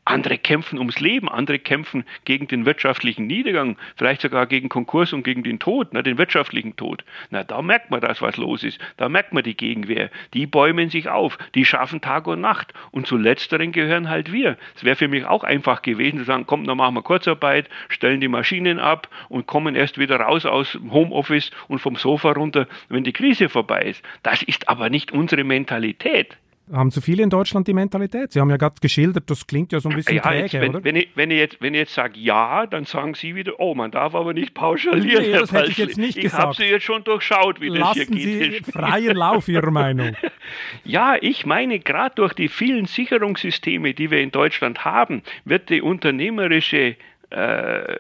Andere kämpfen ums Leben, andere kämpfen gegen den wirtschaftlichen Niedergang, vielleicht sogar gegen Konkurs und gegen den Tod, ne, den wirtschaftlichen Tod. Na, da merkt man das, was los ist. Da merkt man die Gegenwehr. Die bäumen sich auf, die schaffen Tag und Nacht. Und zu letzteren gehören halt wir. Es wäre für mich auch einfach gewesen zu sagen, komm, dann machen wir Kurzarbeit, stellen die Maschinen ab und kommen erst wieder raus aus dem Homeoffice und vom Sofa runter, wenn die Krise vorbei ist. Das ist aber nicht unsere Mentalität. Haben zu viele in Deutschland die Mentalität? Sie haben ja gerade geschildert, das klingt ja so ein bisschen ja, träge, jetzt, wenn, oder? Wenn ich, wenn, ich jetzt, wenn ich jetzt sage ja, dann sagen Sie wieder, oh, man darf aber nicht pauschalieren. Nee, das hätte ich jetzt nicht ich gesagt. Ich habe Sie jetzt schon durchschaut, wie Lassen das hier geht. Sie freien Lauf Ihrer Meinung. ja, ich meine, gerade durch die vielen Sicherungssysteme, die wir in Deutschland haben, wird die unternehmerische, äh,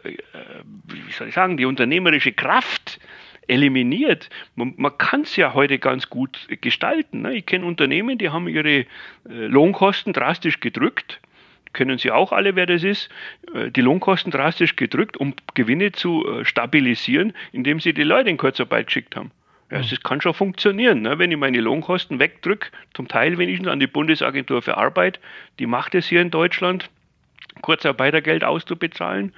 wie soll ich sagen, die unternehmerische Kraft eliminiert. Man, man kann es ja heute ganz gut gestalten. Ne? Ich kenne Unternehmen, die haben ihre äh, Lohnkosten drastisch gedrückt. können Sie auch alle, wer das ist, äh, die Lohnkosten drastisch gedrückt, um Gewinne zu äh, stabilisieren, indem Sie die Leute in Kurzarbeit geschickt haben. Ja, das kann schon funktionieren, ne? wenn ich meine Lohnkosten wegdrücke, zum Teil wenigstens an die Bundesagentur für Arbeit, die macht es hier in Deutschland, Kurzarbeitergeld auszubezahlen.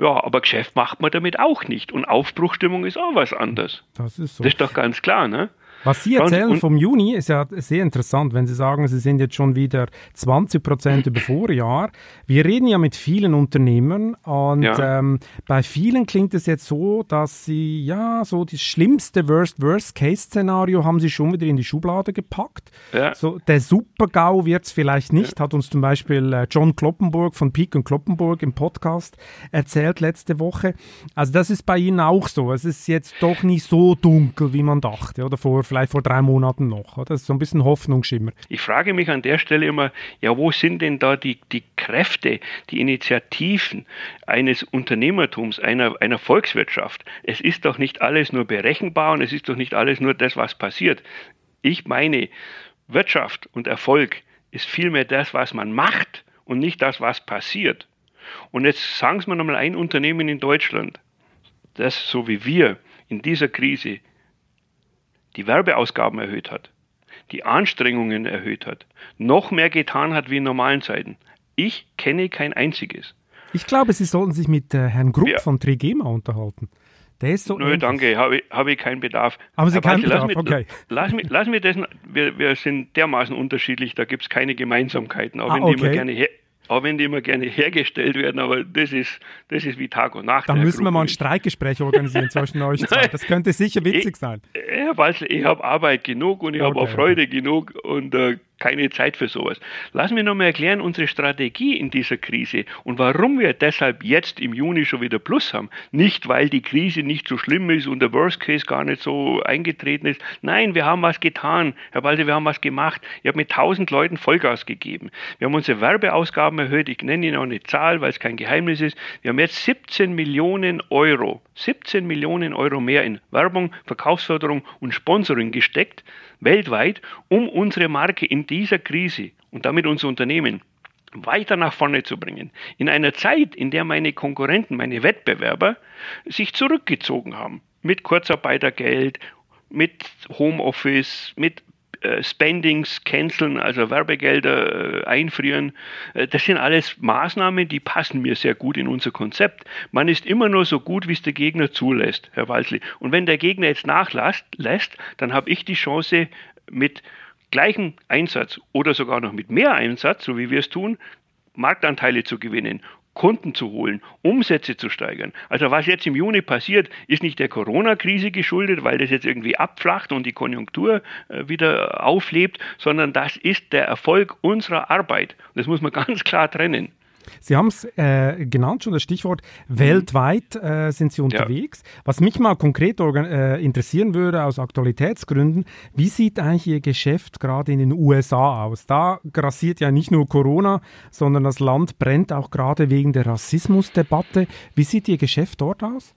Ja, aber Geschäft macht man damit auch nicht. Und Aufbruchstimmung ist auch was anderes. Das ist so. Das ist doch ganz klar, ne? Was Sie erzählen vom Juni ist ja sehr interessant, wenn Sie sagen, Sie sind jetzt schon wieder 20 Prozent über Vorjahr. Wir reden ja mit vielen Unternehmern und ja. ähm, bei vielen klingt es jetzt so, dass Sie ja so das schlimmste Worst-Worst-Case-Szenario haben Sie schon wieder in die Schublade gepackt. Ja. So der Super-GAU wird es vielleicht nicht, ja. hat uns zum Beispiel äh, John Kloppenburg von Peak und Kloppenburg im Podcast erzählt letzte Woche. Also das ist bei Ihnen auch so. Es ist jetzt doch nicht so dunkel, wie man dachte oder vor vielleicht vor drei Monaten noch. Oder? Das ist so ein bisschen Hoffnungsschimmer. Ich frage mich an der Stelle immer, ja, wo sind denn da die, die Kräfte, die Initiativen eines Unternehmertums, einer, einer Volkswirtschaft? Es ist doch nicht alles nur berechenbar und es ist doch nicht alles nur das, was passiert. Ich meine, Wirtschaft und Erfolg ist vielmehr das, was man macht und nicht das, was passiert. Und jetzt sagen Sie mir nochmal ein Unternehmen in Deutschland, das so wie wir in dieser Krise die Werbeausgaben erhöht hat, die Anstrengungen erhöht hat, noch mehr getan hat wie in normalen Zeiten. Ich kenne kein einziges. Ich glaube, Sie sollten sich mit äh, Herrn Grupp ja. von Trigema unterhalten. Der ist so. Nö, ähnlich. danke, habe ich, hab ich keinen Bedarf. Haben Sie keinen Bedarf? Lass okay. Lass mich, lass mich das, wir, wir sind dermaßen unterschiedlich, da gibt es keine Gemeinsamkeiten, auch ah, wenn okay. die immer gerne her, auch wenn die immer gerne hergestellt werden, aber das ist, das ist wie Tag und Nacht. Dann müssen wir mal ein Streikgespräch organisieren zwischen euch zwei. Das könnte sicher witzig ich, sein. Herr Walzl, ich habe Arbeit genug und ich okay, habe auch Freude genug und äh, keine Zeit für sowas. Lass mich nochmal erklären, unsere Strategie in dieser Krise und warum wir deshalb jetzt im Juni schon wieder Plus haben. Nicht, weil die Krise nicht so schlimm ist und der Worst Case gar nicht so eingetreten ist. Nein, wir haben was getan. Herr Walter, wir haben was gemacht. Ich habe mit 1000 Leuten Vollgas gegeben. Wir haben unsere Werbeausgaben erhöht. Ich nenne Ihnen auch eine Zahl, weil es kein Geheimnis ist. Wir haben jetzt 17 Millionen Euro, 17 Millionen Euro mehr in Werbung, Verkaufsförderung und Sponsoring gesteckt weltweit, um unsere Marke in dieser Krise und damit unser Unternehmen weiter nach vorne zu bringen. In einer Zeit, in der meine Konkurrenten, meine Wettbewerber sich zurückgezogen haben. Mit Kurzarbeitergeld, mit Homeoffice, mit äh, Spendings canceln, also Werbegelder äh, einfrieren. Äh, das sind alles Maßnahmen, die passen mir sehr gut in unser Konzept. Man ist immer nur so gut, wie es der Gegner zulässt, Herr Walsli. Und wenn der Gegner jetzt nachlässt, dann habe ich die Chance, mit gleichem Einsatz oder sogar noch mit mehr Einsatz, so wie wir es tun, Marktanteile zu gewinnen Kunden zu holen, Umsätze zu steigern. Also was jetzt im Juni passiert, ist nicht der Corona-Krise geschuldet, weil das jetzt irgendwie abflacht und die Konjunktur äh, wieder auflebt, sondern das ist der Erfolg unserer Arbeit. Das muss man ganz klar trennen. Sie haben es äh, genannt, schon das Stichwort, weltweit äh, sind Sie unterwegs. Ja. Was mich mal konkret äh, interessieren würde aus Aktualitätsgründen, wie sieht eigentlich Ihr Geschäft gerade in den USA aus? Da grassiert ja nicht nur Corona, sondern das Land brennt auch gerade wegen der Rassismusdebatte. Wie sieht Ihr Geschäft dort aus?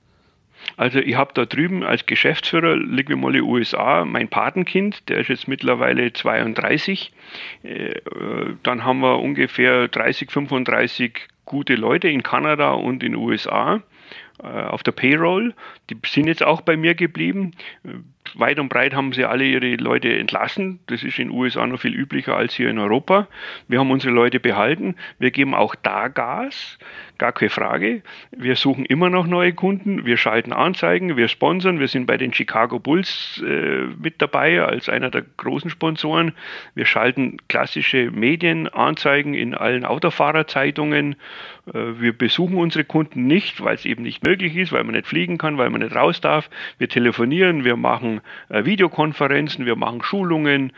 Also ich habe da drüben als Geschäftsführer, wir mal USA, mein Patenkind, der ist jetzt mittlerweile 32. Äh, dann haben wir ungefähr 30, 35 gute Leute in Kanada und in den USA auf der Payroll. Die sind jetzt auch bei mir geblieben. Weit und breit haben sie alle ihre Leute entlassen. Das ist in den USA noch viel üblicher als hier in Europa. Wir haben unsere Leute behalten. Wir geben auch da Gas, gar keine Frage. Wir suchen immer noch neue Kunden. Wir schalten Anzeigen, wir sponsern. Wir sind bei den Chicago Bulls äh, mit dabei als einer der großen Sponsoren. Wir schalten klassische Medienanzeigen in allen Autofahrerzeitungen. Äh, wir besuchen unsere Kunden nicht, weil es eben nicht möglich ist, weil man nicht fliegen kann, weil man nicht raus darf. Wir telefonieren, wir machen äh, Videokonferenzen, wir machen Schulungen.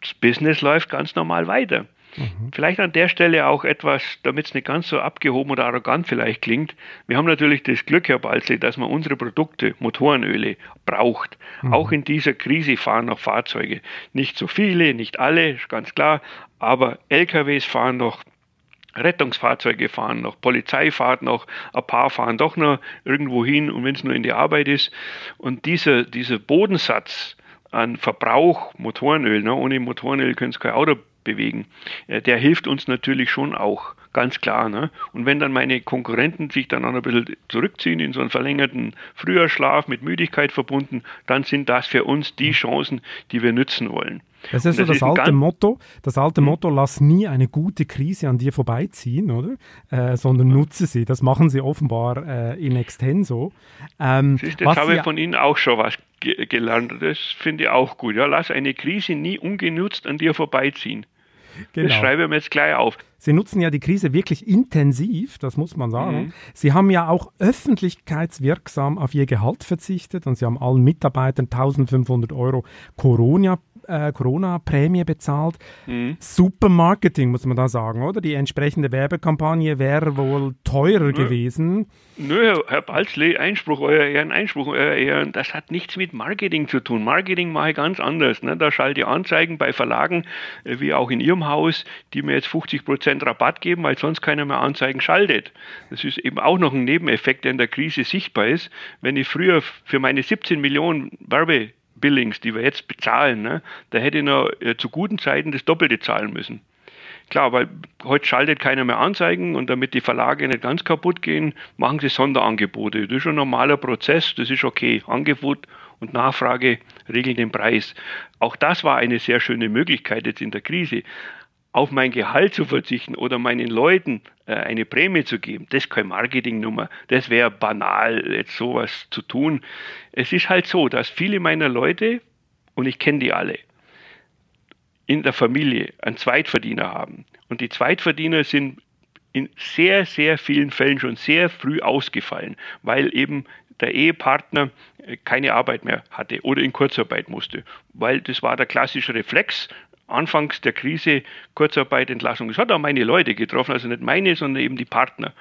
Das Business läuft ganz normal weiter. Mhm. Vielleicht an der Stelle auch etwas, damit es nicht ganz so abgehoben oder arrogant vielleicht klingt. Wir haben natürlich das Glück, Herr Balze, dass man unsere Produkte, Motorenöle, braucht. Mhm. Auch in dieser Krise fahren noch Fahrzeuge. Nicht so viele, nicht alle, ist ganz klar, aber LKWs fahren noch. Rettungsfahrzeuge fahren noch, Polizei fahrt noch, ein paar fahren doch noch irgendwo hin und wenn es nur in die Arbeit ist. Und dieser, dieser Bodensatz an Verbrauch, Motorenöl, ne? ohne Motorenöl können Sie kein Auto bewegen, äh, der hilft uns natürlich schon auch, ganz klar. Ne? Und wenn dann meine Konkurrenten sich dann auch ein bisschen zurückziehen in so einen verlängerten Frühjahrschlaf mit Müdigkeit verbunden, dann sind das für uns die Chancen, die wir nützen wollen. Das ist so das, das alte Motto, das alte hm. Motto, lass nie eine gute Krise an dir vorbeiziehen, oder? Äh, sondern nutze sie. Das machen sie offenbar äh, in extenso. Ähm, Siehst, das habe ich von Ihnen auch schon was ge gelernt. Das finde ich auch gut. Ja, lass eine Krise nie ungenutzt an dir vorbeiziehen. Genau. Das schreibe ich mir jetzt gleich auf. Sie nutzen ja die Krise wirklich intensiv, das muss man sagen. Mhm. Sie haben ja auch öffentlichkeitswirksam auf ihr Gehalt verzichtet und Sie haben allen Mitarbeitern 1500 Euro Corona äh, Corona-Prämie bezahlt. Mhm. Super Marketing, muss man da sagen, oder? Die entsprechende Werbekampagne wäre wohl teurer Nö. gewesen. Nö, Herr Balzle, Einspruch, euer Ehren, Einspruch, euer Ehren, das hat nichts mit Marketing zu tun. Marketing mache ich ganz anders. Ne? Da schalte ich Anzeigen bei Verlagen, äh, wie auch in Ihrem Haus, die mir jetzt 50% Rabatt geben, weil sonst keiner mehr Anzeigen schaltet. Das ist eben auch noch ein Nebeneffekt, der in der Krise sichtbar ist. Wenn ich früher für meine 17 Millionen Werbe Billings, die wir jetzt bezahlen, ne, da hätte ich noch äh, zu guten Zeiten das Doppelte zahlen müssen. Klar, weil heute schaltet keiner mehr Anzeigen und damit die Verlage nicht ganz kaputt gehen, machen sie Sonderangebote. Das ist ein normaler Prozess, das ist okay. Angebot und Nachfrage regeln den Preis. Auch das war eine sehr schöne Möglichkeit jetzt in der Krise auf mein Gehalt zu verzichten oder meinen Leuten äh, eine Prämie zu geben, das ist keine Marketingnummer. Das wäre banal, jetzt sowas zu tun. Es ist halt so, dass viele meiner Leute, und ich kenne die alle, in der Familie einen Zweitverdiener haben. Und die Zweitverdiener sind in sehr, sehr vielen Fällen schon sehr früh ausgefallen, weil eben der Ehepartner äh, keine Arbeit mehr hatte oder in Kurzarbeit musste, weil das war der klassische Reflex anfangs der Krise Kurzarbeit, Entlassung. Das hat auch meine Leute getroffen, also nicht meine, sondern eben die Partner.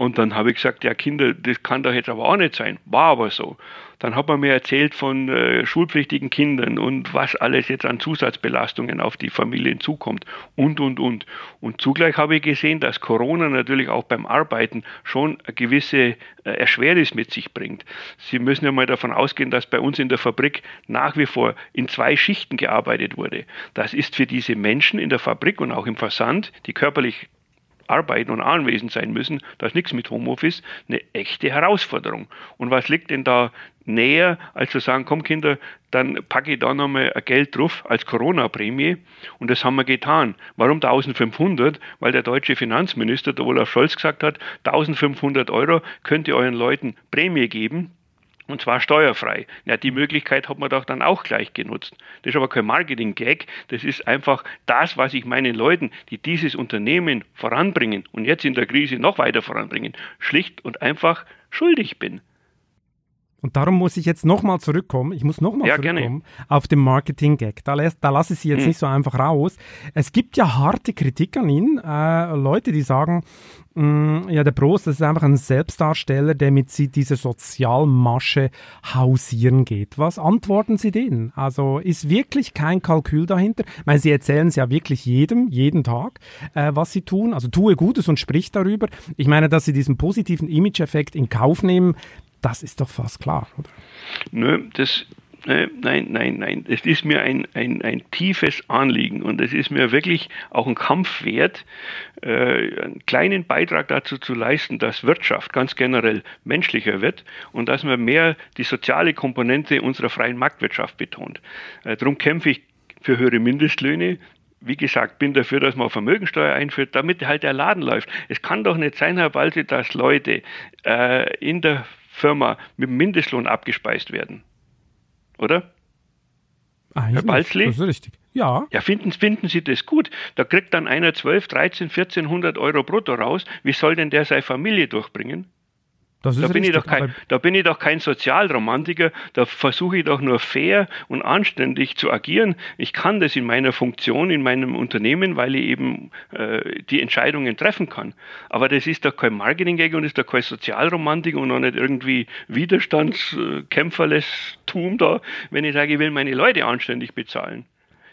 Und dann habe ich gesagt, ja Kinder, das kann doch jetzt aber auch nicht sein. War aber so. Dann hat man mir erzählt von äh, schulpflichtigen Kindern und was alles jetzt an Zusatzbelastungen auf die Familien zukommt und, und, und. Und zugleich habe ich gesehen, dass Corona natürlich auch beim Arbeiten schon eine gewisse äh, Erschwernis mit sich bringt. Sie müssen ja mal davon ausgehen, dass bei uns in der Fabrik nach wie vor in zwei Schichten gearbeitet wurde. Das ist für diese Menschen in der Fabrik und auch im Versand, die körperlich arbeiten und anwesend sein müssen, da ist nichts mit Homeoffice, eine echte Herausforderung. Und was liegt denn da näher, als zu sagen, komm Kinder, dann packe ich da nochmal Geld drauf als Corona-Prämie und das haben wir getan. Warum 1500? Weil der deutsche Finanzminister, der Olaf Scholz, gesagt hat, 1500 Euro könnt ihr euren Leuten Prämie geben, und zwar steuerfrei. Ja, die Möglichkeit hat man doch dann auch gleich genutzt. Das ist aber kein Marketing-Gag, das ist einfach das, was ich meinen Leuten, die dieses Unternehmen voranbringen und jetzt in der Krise noch weiter voranbringen, schlicht und einfach schuldig bin. Und darum muss ich jetzt nochmal zurückkommen. Ich muss nochmal ja, zurückkommen gerne. auf den Marketing-Gag. Da, da lasse ich Sie jetzt hm. nicht so einfach raus. Es gibt ja harte Kritik an ihn. Äh, Leute, die sagen, mh, mm, ja, der Prost, das ist einfach ein Selbstdarsteller, der mit sie diese Sozialmasche hausieren geht. Was antworten Sie denen? Also ist wirklich kein Kalkül dahinter? Ich meine, Sie erzählen es ja wirklich jedem, jeden Tag, äh, was Sie tun. Also tue Gutes und sprich darüber. Ich meine, dass Sie diesen positiven Image-Effekt in Kauf nehmen, das ist doch fast klar, oder? Nö, das, nein, nein, nein. Es ist mir ein, ein, ein tiefes Anliegen und es ist mir wirklich auch ein Kampf wert, äh, einen kleinen Beitrag dazu zu leisten, dass Wirtschaft ganz generell menschlicher wird und dass man mehr die soziale Komponente unserer freien Marktwirtschaft betont. Äh, darum kämpfe ich für höhere Mindestlöhne, wie gesagt, bin dafür, dass man Vermögensteuer einführt, damit halt der Laden läuft. Es kann doch nicht sein, Herr Balze, dass Leute äh, in der Firma mit dem Mindestlohn abgespeist werden. Oder? Eigentlich Herr Balzli? Das ist richtig. Ja. Ja, finden, finden Sie das gut? Da kriegt dann einer 12, 13, 1400 Euro brutto raus. Wie soll denn der seine Familie durchbringen? Da, bin richtig, ich doch kein, da bin ich doch kein Sozialromantiker, da versuche ich doch nur fair und anständig zu agieren. Ich kann das in meiner Funktion, in meinem Unternehmen, weil ich eben äh, die Entscheidungen treffen kann. Aber das ist doch kein Marketing-Gag und ist doch kein Sozialromantik und auch nicht irgendwie Widerstandskämpferlestum da, wenn ich sage, ich will meine Leute anständig bezahlen.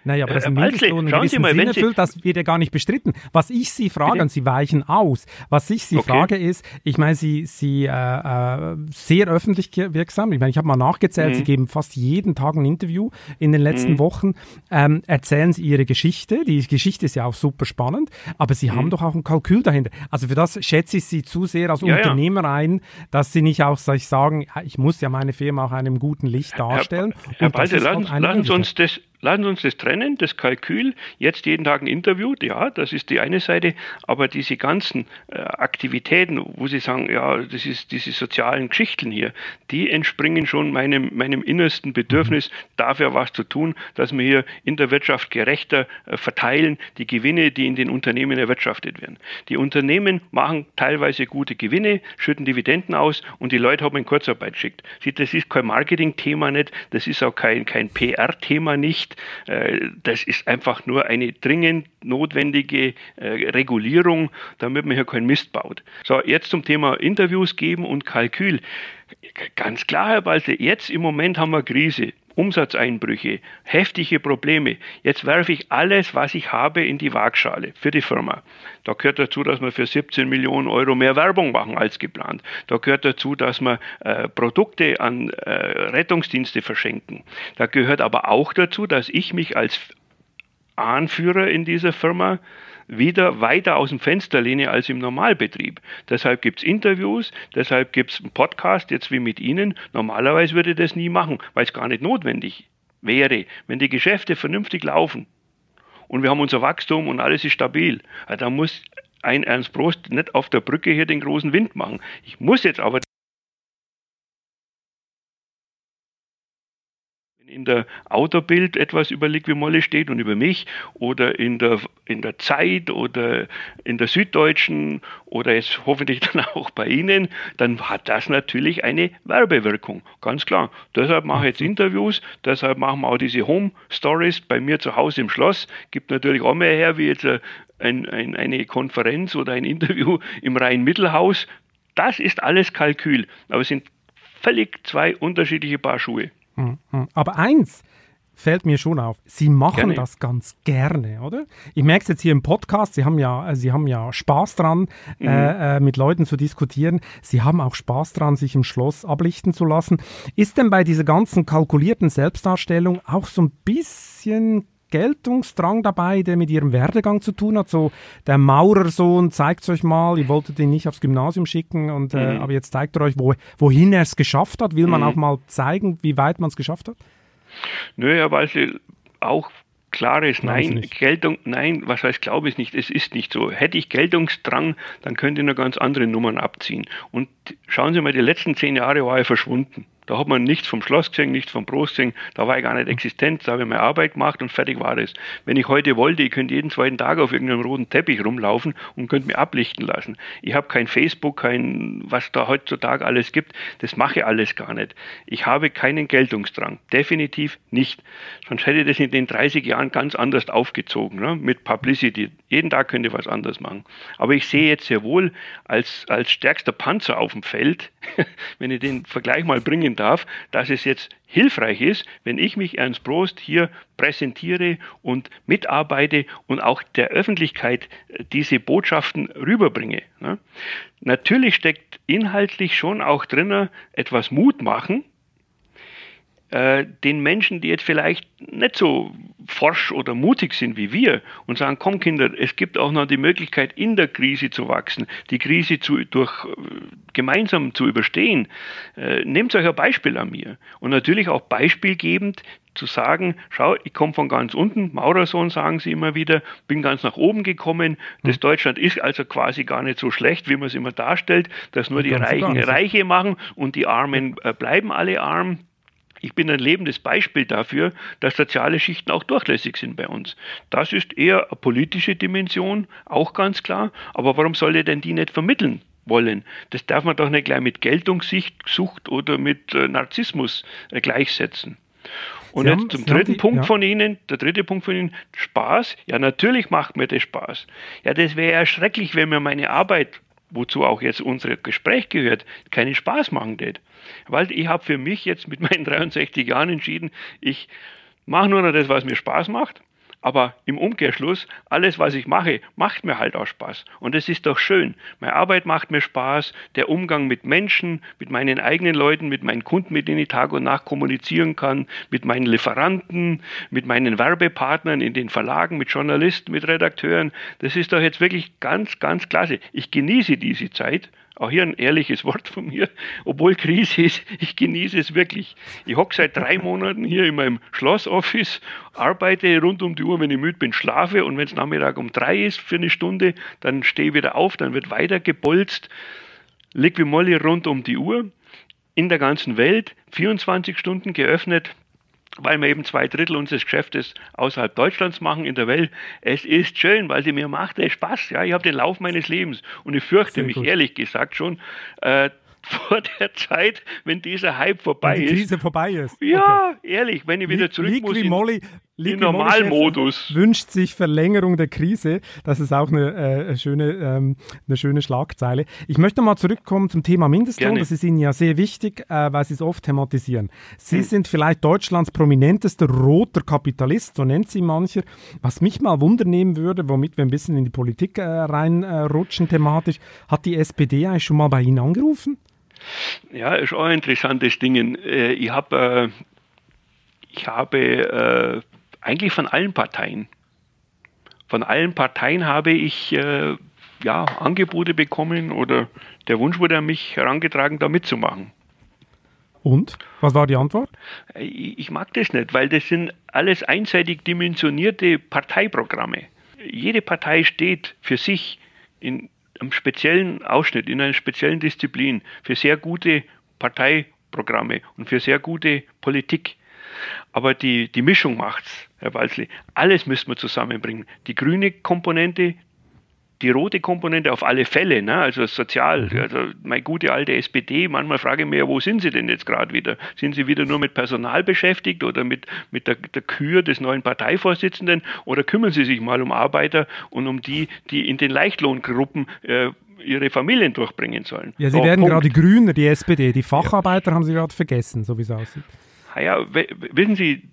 Naja, aber das ein Mindestlohn in gewissem Sinne erfüllt, das wird ja gar nicht bestritten. Was ich Sie frage, und Sie weichen aus, was ich Sie okay. frage ist, ich meine, Sie, Sie äh, äh, sehr öffentlich wirksam, ich meine, ich habe mal nachgezählt, mhm. Sie geben fast jeden Tag ein Interview in den letzten mhm. Wochen, ähm, erzählen Sie Ihre Geschichte, die Geschichte ist ja auch super spannend, aber Sie mhm. haben doch auch ein Kalkül dahinter. Also für das schätze ich Sie zu sehr als ja, Unternehmer ja. ein, dass Sie nicht auch sag ich, sagen, ich muss ja meine Firma auch einem guten Licht darstellen. Herr, Herr Walter, lassen, lassen Sie uns das Lassen Sie uns das trennen, das Kalkül, jetzt jeden Tag ein Interview, ja, das ist die eine Seite, aber diese ganzen äh, Aktivitäten, wo Sie sagen, ja, das ist diese sozialen Geschichten hier, die entspringen schon meinem, meinem innersten Bedürfnis, dafür was zu tun, dass wir hier in der Wirtschaft gerechter äh, verteilen, die Gewinne, die in den Unternehmen erwirtschaftet werden. Die Unternehmen machen teilweise gute Gewinne, schütten Dividenden aus und die Leute haben in Kurzarbeit geschickt. Das ist kein Marketing-Thema nicht, das ist auch kein, kein PR-Thema nicht nicht. Äh, das ist einfach nur eine dringend notwendige äh, Regulierung, damit man hier keinen Mist baut. So, jetzt zum Thema Interviews geben und Kalkül. Ganz klar, Herr Balte, jetzt im Moment haben wir Krise. Umsatzeinbrüche, heftige Probleme. Jetzt werfe ich alles, was ich habe, in die Waagschale für die Firma. Da gehört dazu, dass wir für 17 Millionen Euro mehr Werbung machen als geplant. Da gehört dazu, dass wir äh, Produkte an äh, Rettungsdienste verschenken. Da gehört aber auch dazu, dass ich mich als Anführer in dieser Firma wieder weiter aus dem Fenster lehne als im Normalbetrieb. Deshalb gibt es Interviews, deshalb gibt es einen Podcast, jetzt wie mit Ihnen. Normalerweise würde ich das nie machen, weil es gar nicht notwendig wäre, wenn die Geschäfte vernünftig laufen und wir haben unser Wachstum und alles ist stabil. Da muss ein Ernst Prost nicht auf der Brücke hier den großen Wind machen. Ich muss jetzt aber in der Autobild etwas über Liqui steht und über mich oder in der, in der Zeit oder in der Süddeutschen oder jetzt hoffentlich dann auch bei Ihnen, dann hat das natürlich eine Werbewirkung, ganz klar. Deshalb mache ich jetzt Interviews, deshalb machen wir auch diese Home Stories bei mir zu Hause im Schloss. Gibt natürlich auch mehr her wie jetzt ein, ein, eine Konferenz oder ein Interview im Rhein-Mittelhaus. Das ist alles Kalkül, aber es sind völlig zwei unterschiedliche Paar Schuhe. Hm, hm. Aber eins fällt mir schon auf. Sie machen gerne. das ganz gerne, oder? Ich merke es jetzt hier im Podcast. Sie haben ja, äh, Sie haben ja Spaß dran, mhm. äh, äh, mit Leuten zu diskutieren. Sie haben auch Spaß dran, sich im Schloss ablichten zu lassen. Ist denn bei dieser ganzen kalkulierten Selbstdarstellung auch so ein bisschen Geltungsdrang dabei, der mit ihrem Werdegang zu tun hat. So der Maurersohn zeigt es euch mal, ihr wolltet ihn nicht aufs Gymnasium schicken, und, äh, mhm. aber jetzt zeigt er euch, wo, wohin er es geschafft hat. Will man mhm. auch mal zeigen, wie weit man es geschafft hat? Nö, Herr Walsel, auch klares Nein. Geltung, nein, was heißt glaube ich nicht, es ist nicht so. Hätte ich Geltungsdrang, dann könnte ich nur ganz andere Nummern abziehen. Und schauen Sie mal, die letzten zehn Jahre war er verschwunden. Da hat man nichts vom Schloss gesehen, nichts vom Prost gesehen, da war ich gar nicht existent, da habe ich meine Arbeit gemacht und fertig war es. Wenn ich heute wollte, ich könnte jeden zweiten Tag auf irgendeinem roten Teppich rumlaufen und könnte mich ablichten lassen. Ich habe kein Facebook, kein, was da heutzutage alles gibt, das mache ich alles gar nicht. Ich habe keinen Geltungsdrang, definitiv nicht. Sonst hätte ich das in den 30 Jahren ganz anders aufgezogen, ne? mit Publicity. Jeden Tag könnte ich was anderes machen. Aber ich sehe jetzt sehr wohl als, als stärkster Panzer auf dem Feld, wenn ich den Vergleich mal bringen darf, dass es jetzt hilfreich ist, wenn ich mich Ernst Prost hier präsentiere und mitarbeite und auch der Öffentlichkeit äh, diese Botschaften rüberbringe. Ne? Natürlich steckt inhaltlich schon auch drin etwas Mut machen, äh, den Menschen, die jetzt vielleicht nicht so forsch oder mutig sind wie wir und sagen, komm Kinder, es gibt auch noch die Möglichkeit, in der Krise zu wachsen, die Krise zu, durch, äh, gemeinsam zu überstehen. Äh, nehmt euch ein Beispiel an mir und natürlich auch beispielgebend zu sagen, schau, ich komme von ganz unten, Maurersohn sagen sie immer wieder, bin ganz nach oben gekommen. Das hm. Deutschland ist also quasi gar nicht so schlecht, wie man es immer darstellt, dass nur die Reichen Reiche machen und die Armen äh, bleiben alle arm. Ich bin ein lebendes Beispiel dafür, dass soziale Schichten auch durchlässig sind bei uns. Das ist eher eine politische Dimension, auch ganz klar. Aber warum soll er denn die nicht vermitteln? wollen. Das darf man doch nicht gleich mit Geltungssucht oder mit äh, Narzissmus äh, gleichsetzen. Und Sie jetzt haben, zum Sie dritten die, Punkt ja. von Ihnen, der dritte Punkt von Ihnen, Spaß. Ja, natürlich macht mir das Spaß. Ja, das wäre ja schrecklich, wenn mir meine Arbeit, wozu auch jetzt unser Gespräch gehört, keinen Spaß machen würde. Weil ich habe für mich jetzt mit meinen 63 Jahren entschieden, ich mache nur noch das, was mir Spaß macht. Aber im Umkehrschluss, alles, was ich mache, macht mir halt auch Spaß. Und es ist doch schön. Meine Arbeit macht mir Spaß, der Umgang mit Menschen, mit meinen eigenen Leuten, mit meinen Kunden, mit denen ich Tag und Nacht kommunizieren kann, mit meinen Lieferanten, mit meinen Werbepartnern in den Verlagen, mit Journalisten, mit Redakteuren. Das ist doch jetzt wirklich ganz, ganz klasse. Ich genieße diese Zeit auch hier ein ehrliches Wort von mir, obwohl Krise ist, ich genieße es wirklich. Ich hocke seit drei Monaten hier in meinem Schlossoffice, arbeite rund um die Uhr, wenn ich müde bin, schlafe. Und wenn es Nachmittag um drei ist für eine Stunde, dann stehe ich wieder auf, dann wird weiter gebolzt, Molly rund um die Uhr. In der ganzen Welt, 24 Stunden geöffnet, weil wir eben zwei Drittel unseres Geschäftes außerhalb Deutschlands machen in der Welt. Es ist schön, weil sie mir macht es Spaß. Ja, ich habe den Lauf meines Lebens und ich fürchte Sehr mich gut. ehrlich gesagt schon äh, vor der Zeit, wenn dieser Hype vorbei wenn die ist. Krise vorbei ist. Ja, okay. ehrlich, wenn ich wieder zurück Lieg muss. Wie Molly, im Normalmodus. Wünscht sich Verlängerung der Krise. Das ist auch eine, äh, schöne, ähm, eine schöne Schlagzeile. Ich möchte mal zurückkommen zum Thema Mindestlohn. Gerne. Das ist Ihnen ja sehr wichtig, äh, weil Sie es oft thematisieren. Sie hm. sind vielleicht Deutschlands prominentester roter Kapitalist, so nennt sie mancher. Was mich mal wundernehmen würde, womit wir ein bisschen in die Politik äh, reinrutschen äh, thematisch, hat die SPD eigentlich schon mal bei Ihnen angerufen? Ja, ist auch ein interessantes Ding. Äh, ich habe äh, ich habe eigentlich von allen Parteien. Von allen Parteien habe ich äh, ja, Angebote bekommen oder der Wunsch wurde an mich herangetragen, da mitzumachen. Und? Was war die Antwort? Ich, ich mag das nicht, weil das sind alles einseitig dimensionierte Parteiprogramme. Jede Partei steht für sich in einem speziellen Ausschnitt, in einer speziellen Disziplin für sehr gute Parteiprogramme und für sehr gute Politik. Aber die, die Mischung macht's, Herr Walzli. Alles müssen wir zusammenbringen. Die grüne Komponente, die rote Komponente auf alle Fälle, ne? also sozial, mhm. also meine gute alte SPD, manchmal frage ich mich ja, wo sind Sie denn jetzt gerade wieder? Sind Sie wieder nur mit Personal beschäftigt oder mit, mit der, der Kür des neuen Parteivorsitzenden oder kümmern Sie sich mal um Arbeiter und um die, die in den Leichtlohngruppen äh, ihre Familien durchbringen sollen? Ja, Sie so, werden Punkt. gerade grüner, die SPD. Die Facharbeiter ja. haben Sie gerade vergessen, so wie es aussieht. Ah ja, wissen Sie,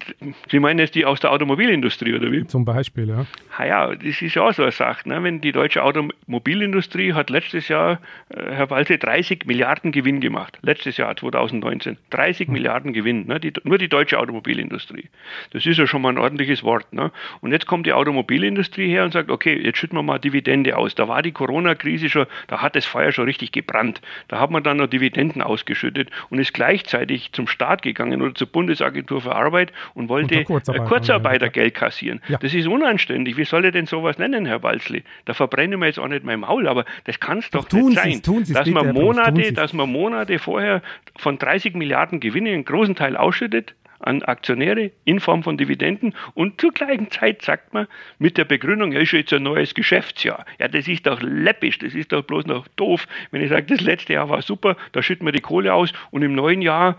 Sie meinen jetzt die aus der Automobilindustrie, oder wie? Zum Beispiel, ja. Ah ja, das ist auch so eine Sache. Ne? Wenn die deutsche Automobilindustrie hat letztes Jahr, äh, Herr Walze, 30 Milliarden Gewinn gemacht. Letztes Jahr, 2019. 30 hm. Milliarden Gewinn, ne? die, nur die deutsche Automobilindustrie. Das ist ja schon mal ein ordentliches Wort. Ne? Und jetzt kommt die Automobilindustrie her und sagt, okay, jetzt schütten wir mal Dividende aus. Da war die Corona-Krise schon, da hat das Feuer schon richtig gebrannt. Da hat man dann noch Dividenden ausgeschüttet und ist gleichzeitig zum Staat gegangen oder zur Bundesagentur für Arbeit und wollte Kurzarbeit, Kurzarbeitergeld kassieren. Ja. Das ist unanständig. Wie soll er denn sowas nennen, Herr Walzli? Da verbrenne ich mir jetzt auch nicht mein Maul, aber das kann es doch, doch nicht sein, tun dass, man Monate, dass man Monate vorher von 30 Milliarden Gewinne einen großen Teil ausschüttet an Aktionäre in Form von Dividenden und zur gleichen Zeit sagt man mit der Begründung, ja, ist jetzt ein neues Geschäftsjahr. Ja, das ist doch läppisch, das ist doch bloß noch doof. Wenn ich sage, das letzte Jahr war super, da schütten wir die Kohle aus und im neuen Jahr,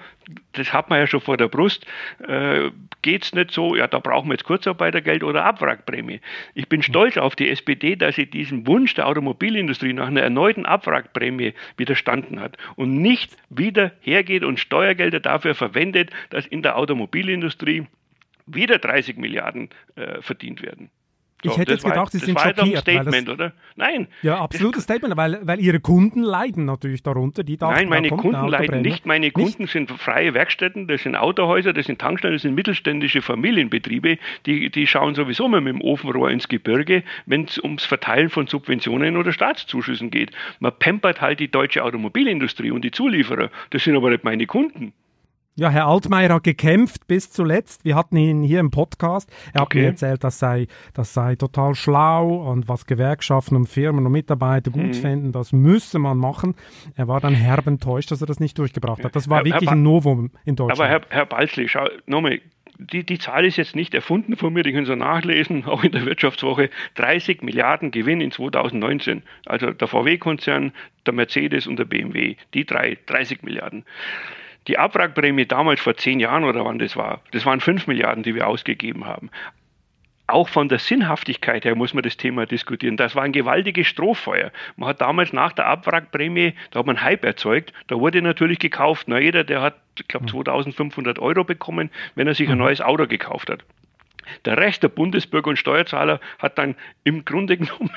das hat man ja schon vor der Brust, äh, geht es nicht so, ja, da brauchen wir jetzt Kurzarbeitergeld oder Abwrackprämie. Ich bin stolz auf die SPD, dass sie diesem Wunsch der Automobilindustrie nach einer erneuten Abwrackprämie widerstanden hat und nicht wieder hergeht und Steuergelder dafür verwendet, dass in der Automobilindustrie wieder 30 Milliarden äh, verdient werden. Ich hätte jetzt gedacht, Sie sind schockiert. Das Statement, das, oder? Nein. Ja, absolutes Statement, weil, weil Ihre Kunden leiden natürlich darunter. Die dachten, Nein, meine Kunden leiden nicht. Meine Kunden nicht? sind freie Werkstätten, das sind Autohäuser, das sind Tankstellen, das sind mittelständische Familienbetriebe, die, die schauen sowieso mal mit dem Ofenrohr ins Gebirge, wenn es ums Verteilen von Subventionen oder Staatszuschüssen geht. Man pampert halt die deutsche Automobilindustrie und die Zulieferer. Das sind aber nicht meine Kunden. Ja, Herr Altmaier hat gekämpft bis zuletzt. Wir hatten ihn hier im Podcast. Er okay. hat mir erzählt, das sei, das sei total schlau und was Gewerkschaften und Firmen und Mitarbeiter gut mhm. fänden, das müsse man machen. Er war dann herb enttäuscht, dass er das nicht durchgebracht hat. Das war Herr, wirklich Herr ein Novum in Deutschland. Aber Herr, Herr Balzli, schau, nochmal, die, die Zahl ist jetzt nicht erfunden von mir, die können Sie nachlesen, auch in der Wirtschaftswoche. 30 Milliarden Gewinn in 2019. Also der VW-Konzern, der Mercedes und der BMW. Die drei, 30 Milliarden. Die Abwrackprämie damals vor zehn Jahren oder wann das war, das waren fünf Milliarden, die wir ausgegeben haben. Auch von der Sinnhaftigkeit her muss man das Thema diskutieren. Das war ein gewaltiges Strohfeuer. Man hat damals nach der Abwrackprämie, da hat man Hype erzeugt, da wurde natürlich gekauft. Na, jeder, der hat, ich glaube, 2500 Euro bekommen, wenn er sich ein mhm. neues Auto gekauft hat. Der Rest der Bundesbürger und Steuerzahler hat dann im Grunde genommen